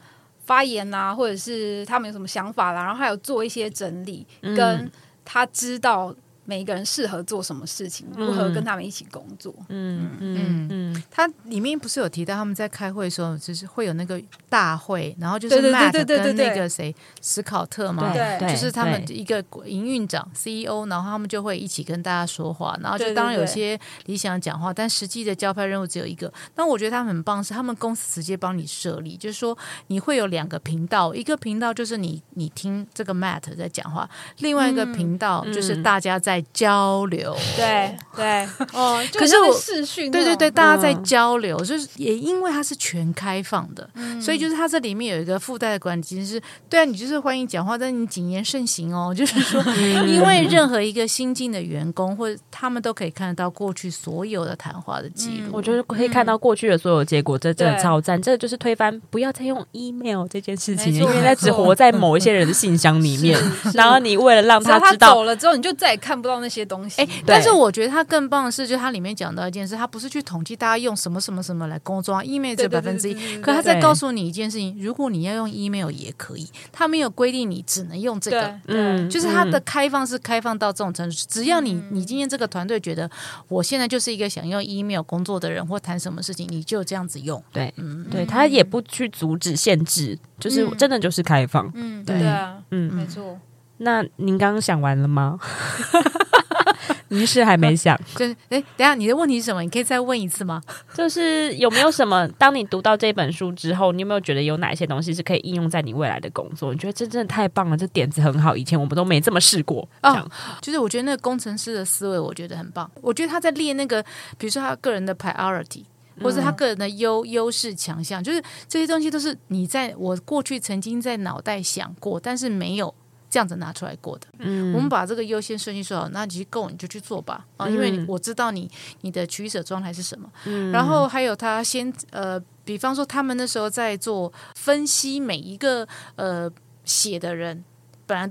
发言啊，或者是他们有什么想法啦，然后还有做一些整理跟。他知道每一个人适合做什么事情，如何跟他们一起工作。嗯嗯嗯，他里面不是有提到他们在开会的时候，就是会有那个大会，然后就是 Matt 跟那个谁史考特嘛，对，就是他们一个营运长 CEO，然后他们就会一起跟大家说话，然后就当然有些理想讲话，但实际的交派任务只有一个。但我觉得他们很棒，是他们公司直接帮你设立，就是说你会有两个频道，一个频道就是你你听这个 Matt 在讲话，另外一个频道就是大家在。交流，对对哦，可是我视讯，对对对，大家在交流，就是也因为它是全开放的，所以就是它这里面有一个附带的管理，其实是对啊，你就是欢迎讲话，但你谨言慎行哦，就是说，因为任何一个新进的员工或者他们都可以看得到过去所有的谈话的记录，我觉得可以看到过去的所有结果，这真的超赞，这就是推翻不要再用 email 这件事情，因为它只活在某一些人的信箱里面，然后你为了让他知道走了之后，你就再也看不到。那些东西，哎，但是我觉得它更棒的是，就它里面讲到一件事，它不是去统计大家用什么什么什么来工作啊，email 这百分之一，可他在告诉你一件事情，如果你要用 email 也可以，他没有规定你只能用这个，嗯，就是它的开放是开放到这种程度，只要你你今天这个团队觉得我现在就是一个想用 email 工作的人，或谈什么事情，你就这样子用，对，嗯，对，他也不去阻止限制，就是真的就是开放，嗯，对啊，嗯，没错。那您刚刚想完了吗？于是还没想，就是哎，等下你的问题是什么？你可以再问一次吗？就是有没有什么？当你读到这本书之后，你有没有觉得有哪些东西是可以应用在你未来的工作？你觉得这真的太棒了，这点子很好，以前我们都没这么试过。哦，就是我觉得那个工程师的思维，我觉得很棒。我觉得他在列那个，比如说他个人的 priority，或者他个人的优优势强项，就是这些东西都是你在我过去曾经在脑袋想过，但是没有。这样子拿出来过的，嗯，我们把这个优先顺序说好，那你去够你就去做吧，啊，因为我知道你你的取舍状态是什么，嗯，然后还有他先呃，比方说他们那时候在做分析每一个呃写的人，本来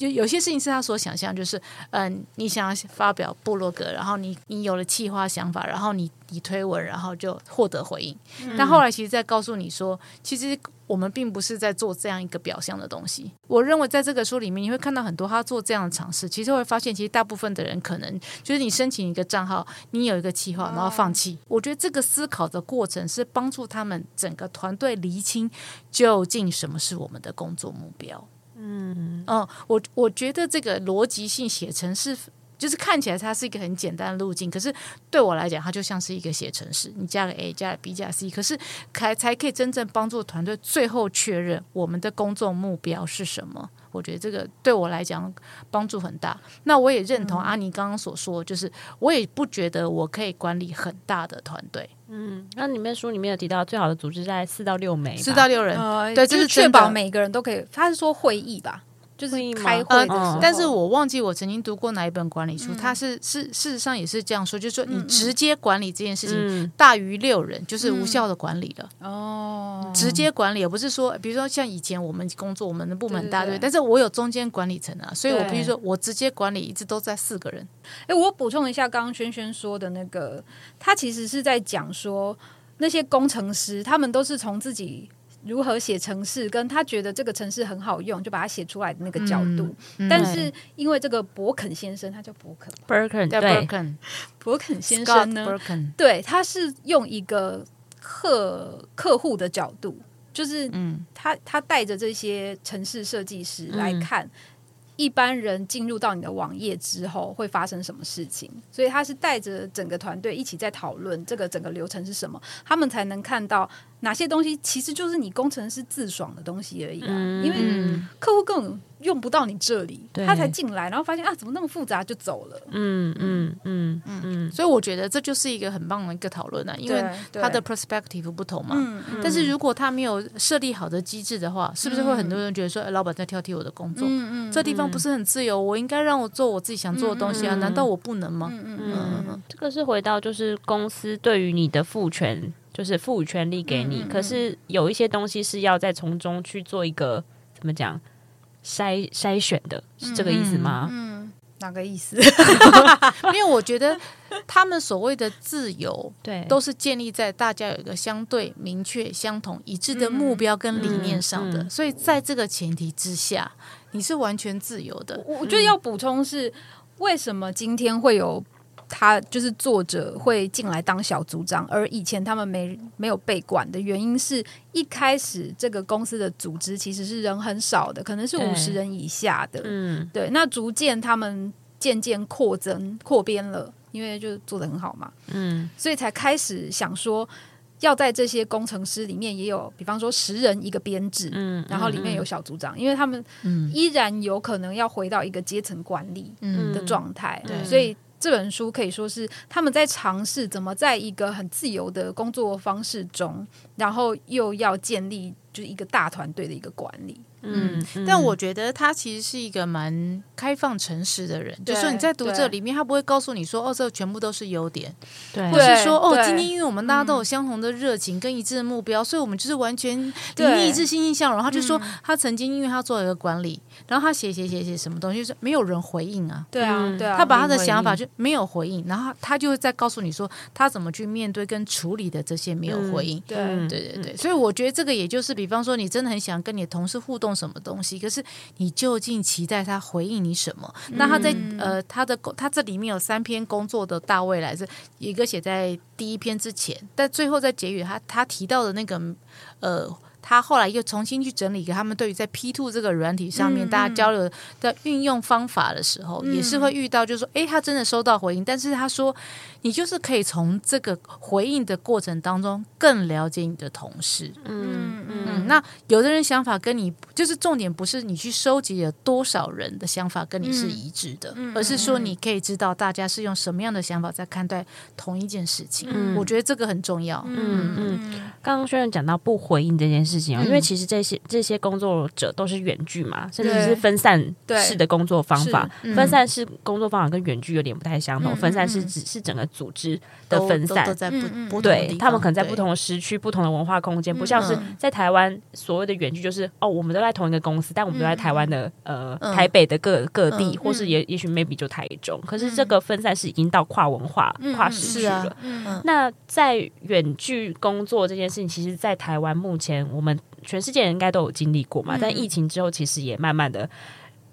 就有些事情是他所想象，就是嗯、呃，你想要发表部落格，然后你你有了企划想法，然后你你推文，然后就获得回应，嗯，但后来其实在告诉你说，其实。我们并不是在做这样一个表象的东西。我认为在这个书里面，你会看到很多他做这样的尝试。其实会发现，其实大部分的人可能就是你申请一个账号，你有一个计划，然后放弃。我觉得这个思考的过程是帮助他们整个团队厘清究竟什么是我们的工作目标。嗯哦，我我觉得这个逻辑性写成是。就是看起来它是一个很简单的路径，可是对我来讲，它就像是一个写程式，你加个 A 加个 B 加 C，可是才才可以真正帮助团队最后确认我们的工作目标是什么。我觉得这个对我来讲帮助很大。那我也认同阿尼刚刚所说，就是我也不觉得我可以管理很大的团队。嗯，那里面书里面有提到，最好的组织在四到六枚，四到六人，呃、对，就是确保每个人都可以。他是说会议吧？就是开会的时候。但是我忘记我曾经读过哪一本管理书，它是是事实上也是这样说，就是说你直接管理这件事情大于六人，就是无效的管理了。哦，直接管理，而不是说，比如说像以前我们工作，我们的部门大，对，但是我有中间管理层啊，所以我必须说我直接管理一直都在四个人。哎，我补充一下，刚刚轩轩说的那个，他其实是在讲说那些工程师，他们都是从自己。如何写城市，跟他觉得这个城市很好用，就把它写出来的那个角度。但是因为这个伯肯先生，他叫伯肯，Berken 对，伯肯，伯肯先生呢对，他是用一个客客户的角度，就是嗯，他他带着这些城市设计师来看。嗯一般人进入到你的网页之后会发生什么事情？所以他是带着整个团队一起在讨论这个整个流程是什么，他们才能看到哪些东西其实就是你工程师自爽的东西而已啊。嗯、因为客户更用不到你这里，他才进来，然后发现啊，怎么那么复杂就走了。嗯嗯嗯嗯嗯，所以我觉得这就是一个很棒的一个讨论啊，因为他的 perspective 不同嘛。嗯嗯、但是如果他没有设立好的机制的话，是不是会很多人觉得说，哎，老板在挑剔我的工作？嗯嗯，这地方不是很自由，我应该让我做我自己想做的东西啊？难道我不能吗？嗯嗯嗯，这个是回到就是公司对于你的赋权，就是赋予权利给你，可是有一些东西是要在从中去做一个怎么讲？筛筛选的是这个意思吗？嗯，嗯，哪个意思？因为我觉得他们所谓的自由，对，都是建立在大家有一个相对明确、相同、一致的目标跟理念上的。嗯嗯嗯、所以在这个前提之下，你是完全自由的。我，我觉得要补充是，为什么今天会有？他就是作者会进来当小组长，而以前他们没没有被管的原因是一开始这个公司的组织其实是人很少的，可能是五十人以下的。嗯，对。那逐渐他们渐渐扩增扩编了，因为就做的很好嘛。嗯，所以才开始想说要在这些工程师里面也有，比方说十人一个编制，嗯，然后里面有小组长，嗯，因为他们依然有可能要回到一个阶层管理的状态，对，所以。这本书可以说是他们在尝试怎么在一个很自由的工作方式中，然后又要建立就是一个大团队的一个管理。嗯，但我觉得他其实是一个蛮开放、诚实的人。就是说你在读这里面，他不会告诉你说哦，这全部都是优点，对，或是说哦，今天因为我们大家都有相同的热情跟一致的目标，所以我们就是完全一致、欣欣向荣。他就说他曾经因为他做了一个管理，然后他写写写写什么东西，就是没有人回应啊。对啊，对啊，他把他的想法就没有回应，然后他就会再告诉你说他怎么去面对跟处理的这些没有回应。对，对对对，所以我觉得这个也就是，比方说你真的很想跟你的同事互动。什么东西？可是你究竟期待他回应你什么？那他在呃，他的他这里面有三篇工作的大未来是一个写在第一篇之前，但最后在结语，他他提到的那个呃。他后来又重新去整理给他们，对于在 P two 这个软体上面，大家交流的运用方法的时候，也是会遇到，就是说，哎，他真的收到回应，但是他说，你就是可以从这个回应的过程当中更了解你的同事。嗯嗯，那有的人想法跟你，就是重点不是你去收集了多少人的想法跟你是一致的，而是说你可以知道大家是用什么样的想法在看待同一件事情。我觉得这个很重要。嗯嗯，刚刚虽然讲到不回应这件事。事情，因为其实这些这些工作者都是远距嘛，甚至是分散式的工作方法。分散式工作方法跟远距有点不太相同。分散是只是整个组织的分散，都在不对，他们可能在不同的时区、不同的文化空间，不像是在台湾所谓的远距，就是哦，我们都在同一个公司，但我们都在台湾的呃台北的各各地，或是也也许 maybe 就台中。可是这个分散是已经到跨文化、跨时区了。那在远距工作这件事情，其实，在台湾目前我们。全世界人应该都有经历过嘛，但疫情之后，其实也慢慢的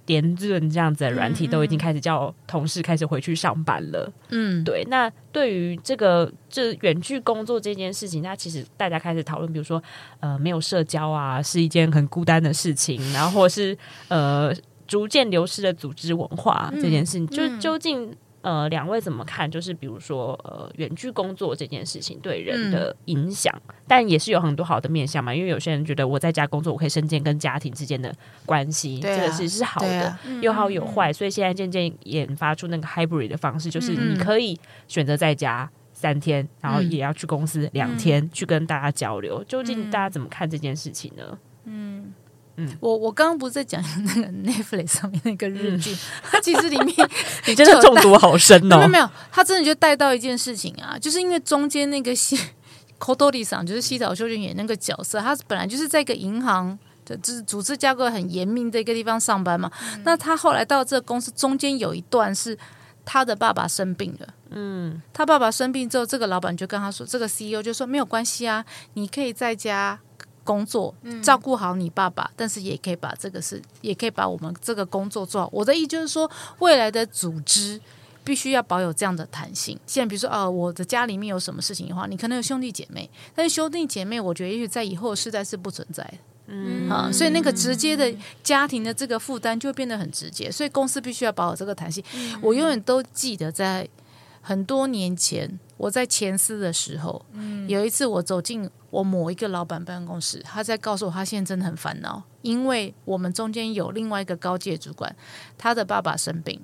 连润这样子的软体都已经开始叫同事开始回去上班了。嗯，对。那对于这个这远距工作这件事情，那其实大家开始讨论，比如说呃，没有社交啊，是一件很孤单的事情，然后或是呃，逐渐流失的组织文化这件事情，就究竟。呃，两位怎么看？就是比如说，呃，远距工作这件事情对人的影响，嗯、但也是有很多好的面向嘛。因为有些人觉得我在家工作，我可以深耕跟家庭之间的关系，啊、这个是是好的，啊、有好有坏。嗯、所以现在渐渐研发出那个 hybrid 的方式，就是你可以选择在家三天，嗯、然后也要去公司两天，嗯、去跟大家交流。究竟大家怎么看这件事情呢？嗯。嗯，我我刚刚不是在讲那个 Netflix 上面那个日剧，它、嗯、其实里面 你真的中毒好深哦。没有没有，他真的就带到一件事情啊，就是因为中间那个西 桑就是西岛秀俊演那个角色，他本来就是在一个银行的，就是组织架构很严密的一个地方上班嘛。嗯、那他后来到这个公司，中间有一段是他的爸爸生病了。嗯，他爸爸生病之后，这个老板就跟他说，这个 CEO 就说没有关系啊，你可以在家。工作照顾好你爸爸，嗯，但是也可以把这个事，也可以把我们这个工作做好。我的意思就是说，未来的组织必须要保有这样的弹性。现在比如说，哦，我的家里面有什么事情的话，你可能有兄弟姐妹，但是兄弟姐妹，我觉得也许在以后的世代是不存在的。嗯啊，所以那个直接的家庭的这个负担就会变得很直接，所以公司必须要保有这个弹性。嗯，我永远都记得在很多年前。我在前司的时候，嗯，有一次我走进我某一个老板办公室，他在告诉我他现在真的很烦恼，因为我们中间有另外一个高阶主管，他的爸爸生病，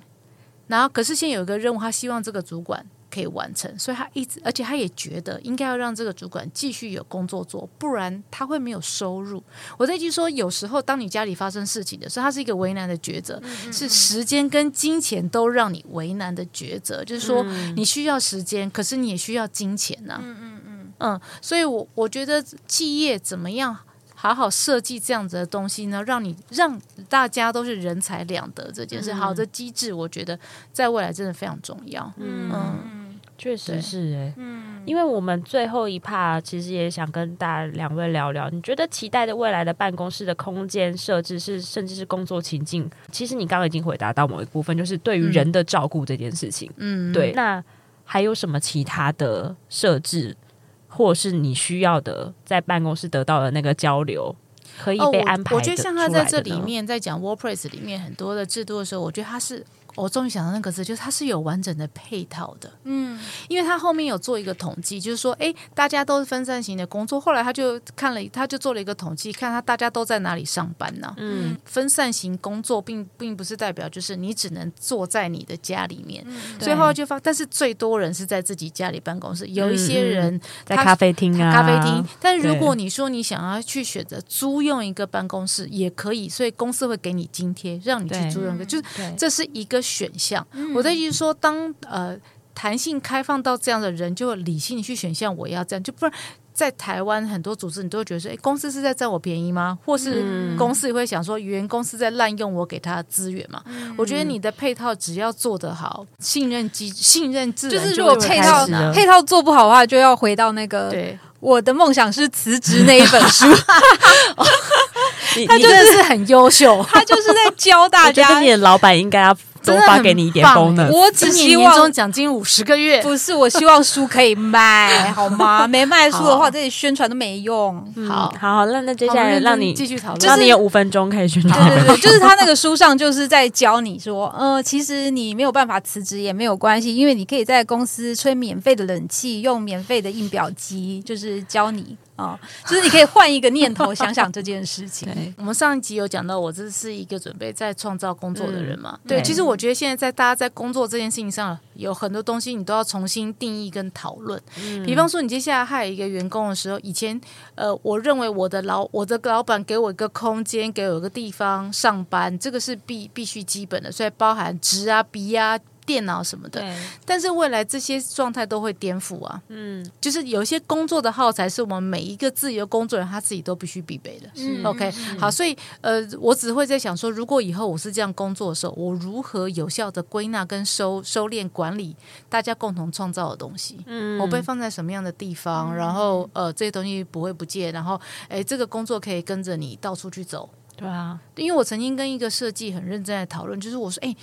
然后可是现在有一个任务，他希望这个主管。可以完成，所以他一直，而且他也觉得应该要让这个主管继续有工作做，不然他会没有收入。我在一句说，有时候当你家里发生事情的时候，它是一个为难的抉择，嗯嗯嗯，是时间跟金钱都让你为难的抉择。就是说，你需要时间，可是你也需要金钱呐、啊。嗯嗯嗯嗯，所以我我觉得企业怎么样好好设计这样子的东西呢？让你让大家都是人财两得这件事，好的机制，我觉得在未来真的非常重要。嗯。嗯确实是哎，嗯，因为我们最后一趴其实也想跟大家两位聊聊，你觉得期待的未来的办公室的空间设置是，甚至是工作情境，其实你刚刚已经回答到某一部分，就是对于人的照顾这件事情，嗯，对。那还有什么其他的设置，或是你需要的在办公室得到的那个交流，可以被安排、哦我？我觉得像他在这里面在讲 WordPress 里面很多的制度的时候，我觉得他是。我终于想到那个字，就是它是有完整的配套的，嗯，因为他后面有做一个统计，就是说，哎，大家都是分散型的工作，后来他就看了，他就做了一个统计，看他大家都在哪里上班呢？嗯，分散型工作并并不是代表就是你只能坐在你的家里面，嗯、所以后来就发，但是最多人是在自己家里办公室，有一些人、嗯、在咖啡厅啊，咖啡厅。但如果你说你想要去选择租用一个办公室也可以，所以公司会给你津贴，让你去租用一个，就是这是一个。选项，我的意思说，当呃弹性开放到这样的人，就理性去选项，我要这样，就不然在台湾很多组织，你都会觉得说，哎，公司是在占我便宜吗？或是公司也会想说，原公司在滥用我给他的资源嘛？嗯、我觉得你的配套只要做得好，信任机信任自然就是如果配套配套做不好的话，就要回到那个对我的梦想是辞职那一本书。他就是很优秀，他就是在教大家，我觉得你的老板应该要。多发给你一点 bonus。我只希望奖金五十个月，不是，我希望书可以卖，好吗？没卖书的话，这里宣传都没用。好，好，好，那那接下来让你继续讨论，让你有五分钟可以宣传。对对对，就是他那个书上就是在教你说，呃，其实你没有办法辞职也没有关系，因为你可以在公司吹免费的冷气，用免费的印表机，就是教你。哦，就是你可以换一个念头 想想这件事情。我们上一集有讲到，我这是一个准备在创造工作的人嘛。嗯、对，其实我觉得现在在大家在工作这件事情上，有很多东西你都要重新定义跟讨论。嗯、比方说，你接下来还有一个员工的时候，以前呃，我认为我的老我的老板给我一个空间，给我一个地方上班，这个是必必须基本的，所以包含职啊、B 啊。电脑什么的，但是未来这些状态都会颠覆啊。嗯，就是有一些工作的耗材是我们每一个自由工作人他自己都必须必备的。嗯，OK，好，所以呃，我只会在想说，如果以后我是这样工作的时候，我如何有效的归纳跟收收敛管理大家共同创造的东西？嗯，我被放在什么样的地方？然后呃，这些东西不会不见。然后哎，这个工作可以跟着你到处去走。对啊，因为我曾经跟一个设计很认真的讨论，就是我说，哎。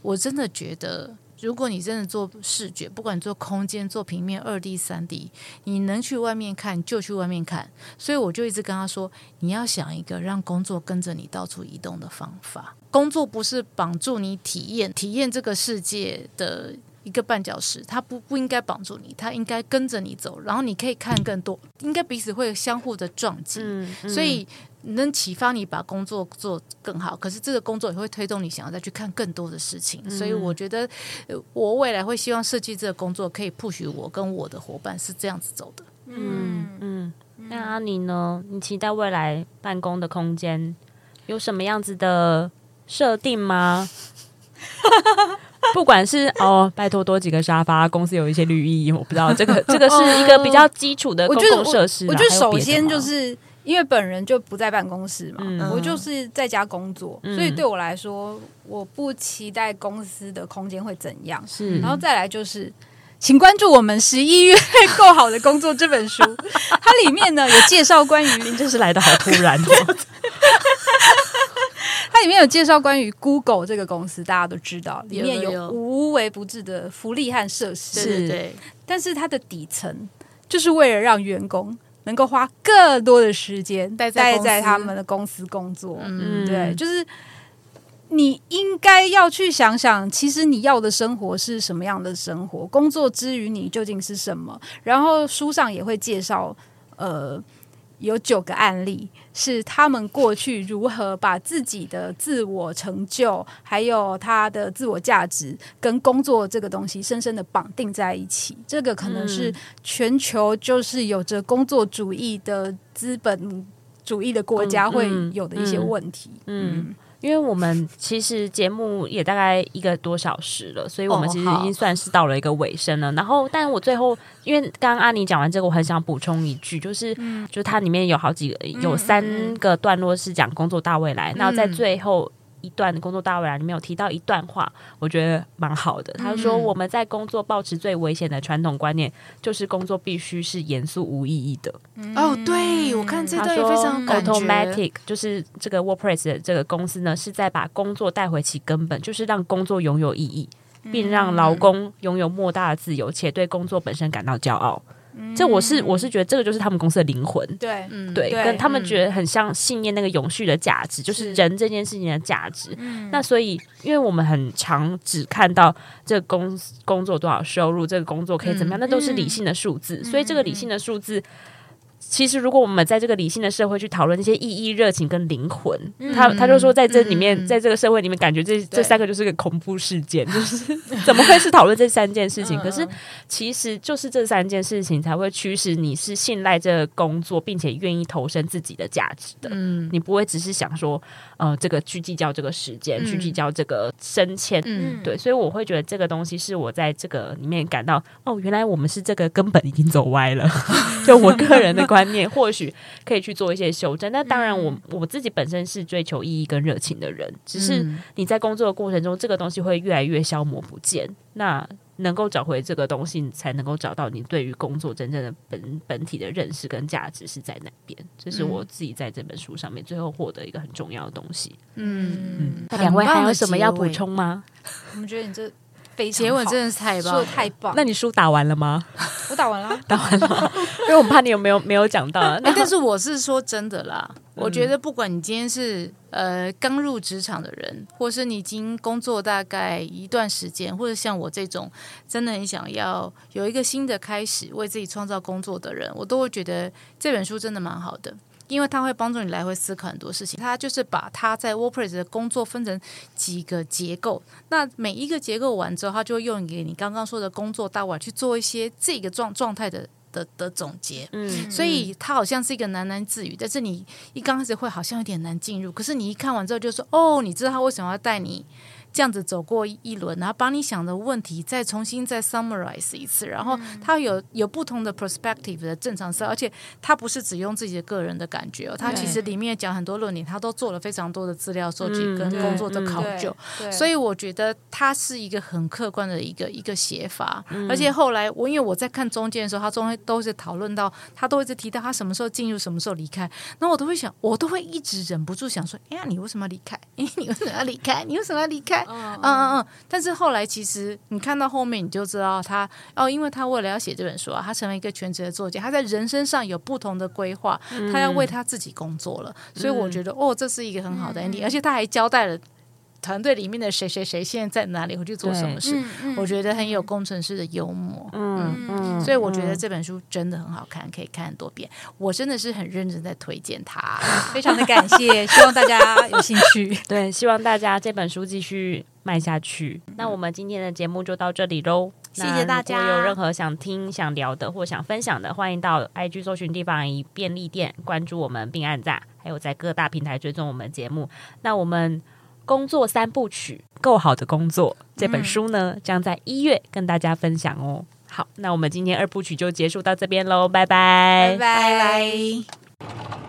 我真的觉得，如果你真的做视觉，不管做空间、做平面、二 D、三 D，你能去外面看就去外面看。所以我就一直跟他说，你要想一个让工作跟着你到处移动的方法。工作不是绑住你体验体验这个世界的一个绊脚石，它不不应该绑住你，它应该跟着你走，然后你可以看更多，应该彼此会相互的撞击。嗯嗯、所以。能启发你把工作做更好，可是这个工作也会推动你想要再去看更多的事情，嗯、所以我觉得我未来会希望设计这个工作可以 push 我跟我的伙伴是这样子走的。嗯嗯，那阿妮呢？你期待未来办公的空间有什么样子的设定吗？不管是哦，拜托多几个沙发，公司有一些绿意，我不知道这个这个是一个比较基础的公共设施我。我觉得首先就是因为本人就不在办公室嘛，嗯、我就是在家工作，嗯、所以对我来说，我不期待公司的空间会怎样。是，然后再来就是，请关注我们十一月够好的工作这本书，它里面呢有介绍关于，您真是来的好突然。它里面有介绍关于 Google 这个公司，大家都知道，里面有有无微不至的福利和设施，是对。但是它的底层就是为了让员工能够花更多的时间待在，在他们的公司工作。嗯，对，就是你应该要去想想，其实你要的生活是什么样的生活，工作之余你究竟是什么。然后书上也会介绍，呃。有九个案例是他们过去如何把自己的自我成就，还有他的自我价值跟工作这个东西深深的绑定在一起。这个可能是全球就是有着工作主义的资本主义的国家会有的一些问题。嗯。嗯嗯因为我们其实节目也大概一个多小时了，所以我们其实已经算是到了一个尾声了。Oh, 然后，但我最后，因为刚刚阿妮讲完这个，我很想补充一句，就是，嗯、就它里面有好几个，有三个段落是讲工作大未来，那、嗯、在最后。一段的工作大未来里面有提到一段话，我觉得蛮好的。他说：“我们在工作保持最危险的传统观念，就是工作必须是严肃无意义的。”哦，对，我看这段也非常感觉。Automatic 就是这个 WordPress 的这个公司呢，是在把工作带回其根本，就是让工作拥有意义，并让劳工拥有莫大的自由，且对工作本身感到骄傲。这我是我是觉得这个就是他们公司的灵魂，对，对，跟他们觉得很像信念那个永续的价值，就是人这件事情的价值。那所以，因为我们很常只看到这个工工作多少收入，这个工作可以怎么样，那都是理性的数字，所以这个理性的数字。其实，如果我们在这个理性的社会去讨论这些意义、热情跟灵魂，嗯、他他就说，在这里面，嗯、在这个社会里面，感觉这这三个就是个恐怖事件，就是 怎么会是讨论这三件事情？可是，其实就是这三件事情才会驱使你是信赖这个工作，并且愿意投身自己的价值的。嗯，你不会只是想说，呃，这个去计较这个时间，嗯、去计较这个升迁。嗯，对，所以我会觉得这个东西是我在这个里面感到，哦，原来我们是这个根本已经走歪了。就我个人的观。观念或许可以去做一些修正，那当然我，我我自己本身是追求意义跟热情的人，只是你在工作的过程中，这个东西会越来越消磨不见。那能够找回这个东西，你才能够找到你对于工作真正的本本体的认识跟价值是在哪边。这是我自己在这本书上面最后获得一个很重要的东西。嗯，那两位还有什么要补充吗？我们觉得你这。结尾真的是太棒，说的太棒。那你书打完了吗？我打完了，打完了。因为我怕你有没有没有讲到。啊，但是我是说真的啦，嗯、我觉得不管你今天是呃刚入职场的人，或是你已经工作大概一段时间，或者像我这种真的很想要有一个新的开始，为自己创造工作的人，我都会觉得这本书真的蛮好的。因为它会帮助你来回思考很多事情，它就是把它在 WordPress 的工作分成几个结构，那每一个结构完之后，它就会用给你刚刚说的工作大碗去做一些这个状状态的的的总结。嗯，所以它好像是一个喃喃自语，但是你一刚开始会好像有点难进入，可是你一看完之后就说，哦，你知道他为什么要带你。这样子走过一轮，然后把你想的问题再重新再 summarize 一次，然后他有有不同的 perspective 的正常思考，而且他不是只用自己的个人的感觉哦，他其实里面讲很多论点，他都做了非常多的资料收集跟工作的考究，所以我觉得他是一个很客观的一个一个写法，而且后来我因为我在看中间的时候，他中间都是讨论到，他都一直提到他什么时候进入，什么时候离开，那我都会想，我都会一直忍不住想说，哎呀，你为什么要离开？哎，你为什么要离开？你为什么要离开？嗯嗯嗯，但是后来其实你看到后面，你就知道他哦，因为他为了要写这本书啊，他成为一个全职的作家，他在人生上有不同的规划，他要为他自己工作了，嗯、所以我觉得哦，这是一个很好的 ending，、嗯、而且他还交代了。团队里面的谁谁谁现在在哪里会去做什么事？我觉得很有工程师的幽默。嗯嗯，所以我觉得这本书真的很好看，可以看很多遍。我真的是很认真在推荐它，非常的感谢，希望大家有兴趣。对，希望大家这本书继续卖下去。那我们今天的节目就到这里喽，谢谢大家。如果有任何想听、想聊的或想分享的，欢迎到 IG 搜寻地方一便利店，关注我们并按赞。还有在各大平台追踪我们节目。那我们工作三部曲，够好的工作这本书呢，将在一月跟大家分享哦。好，那我们今天二部曲就结束到这边喽，拜拜，拜拜。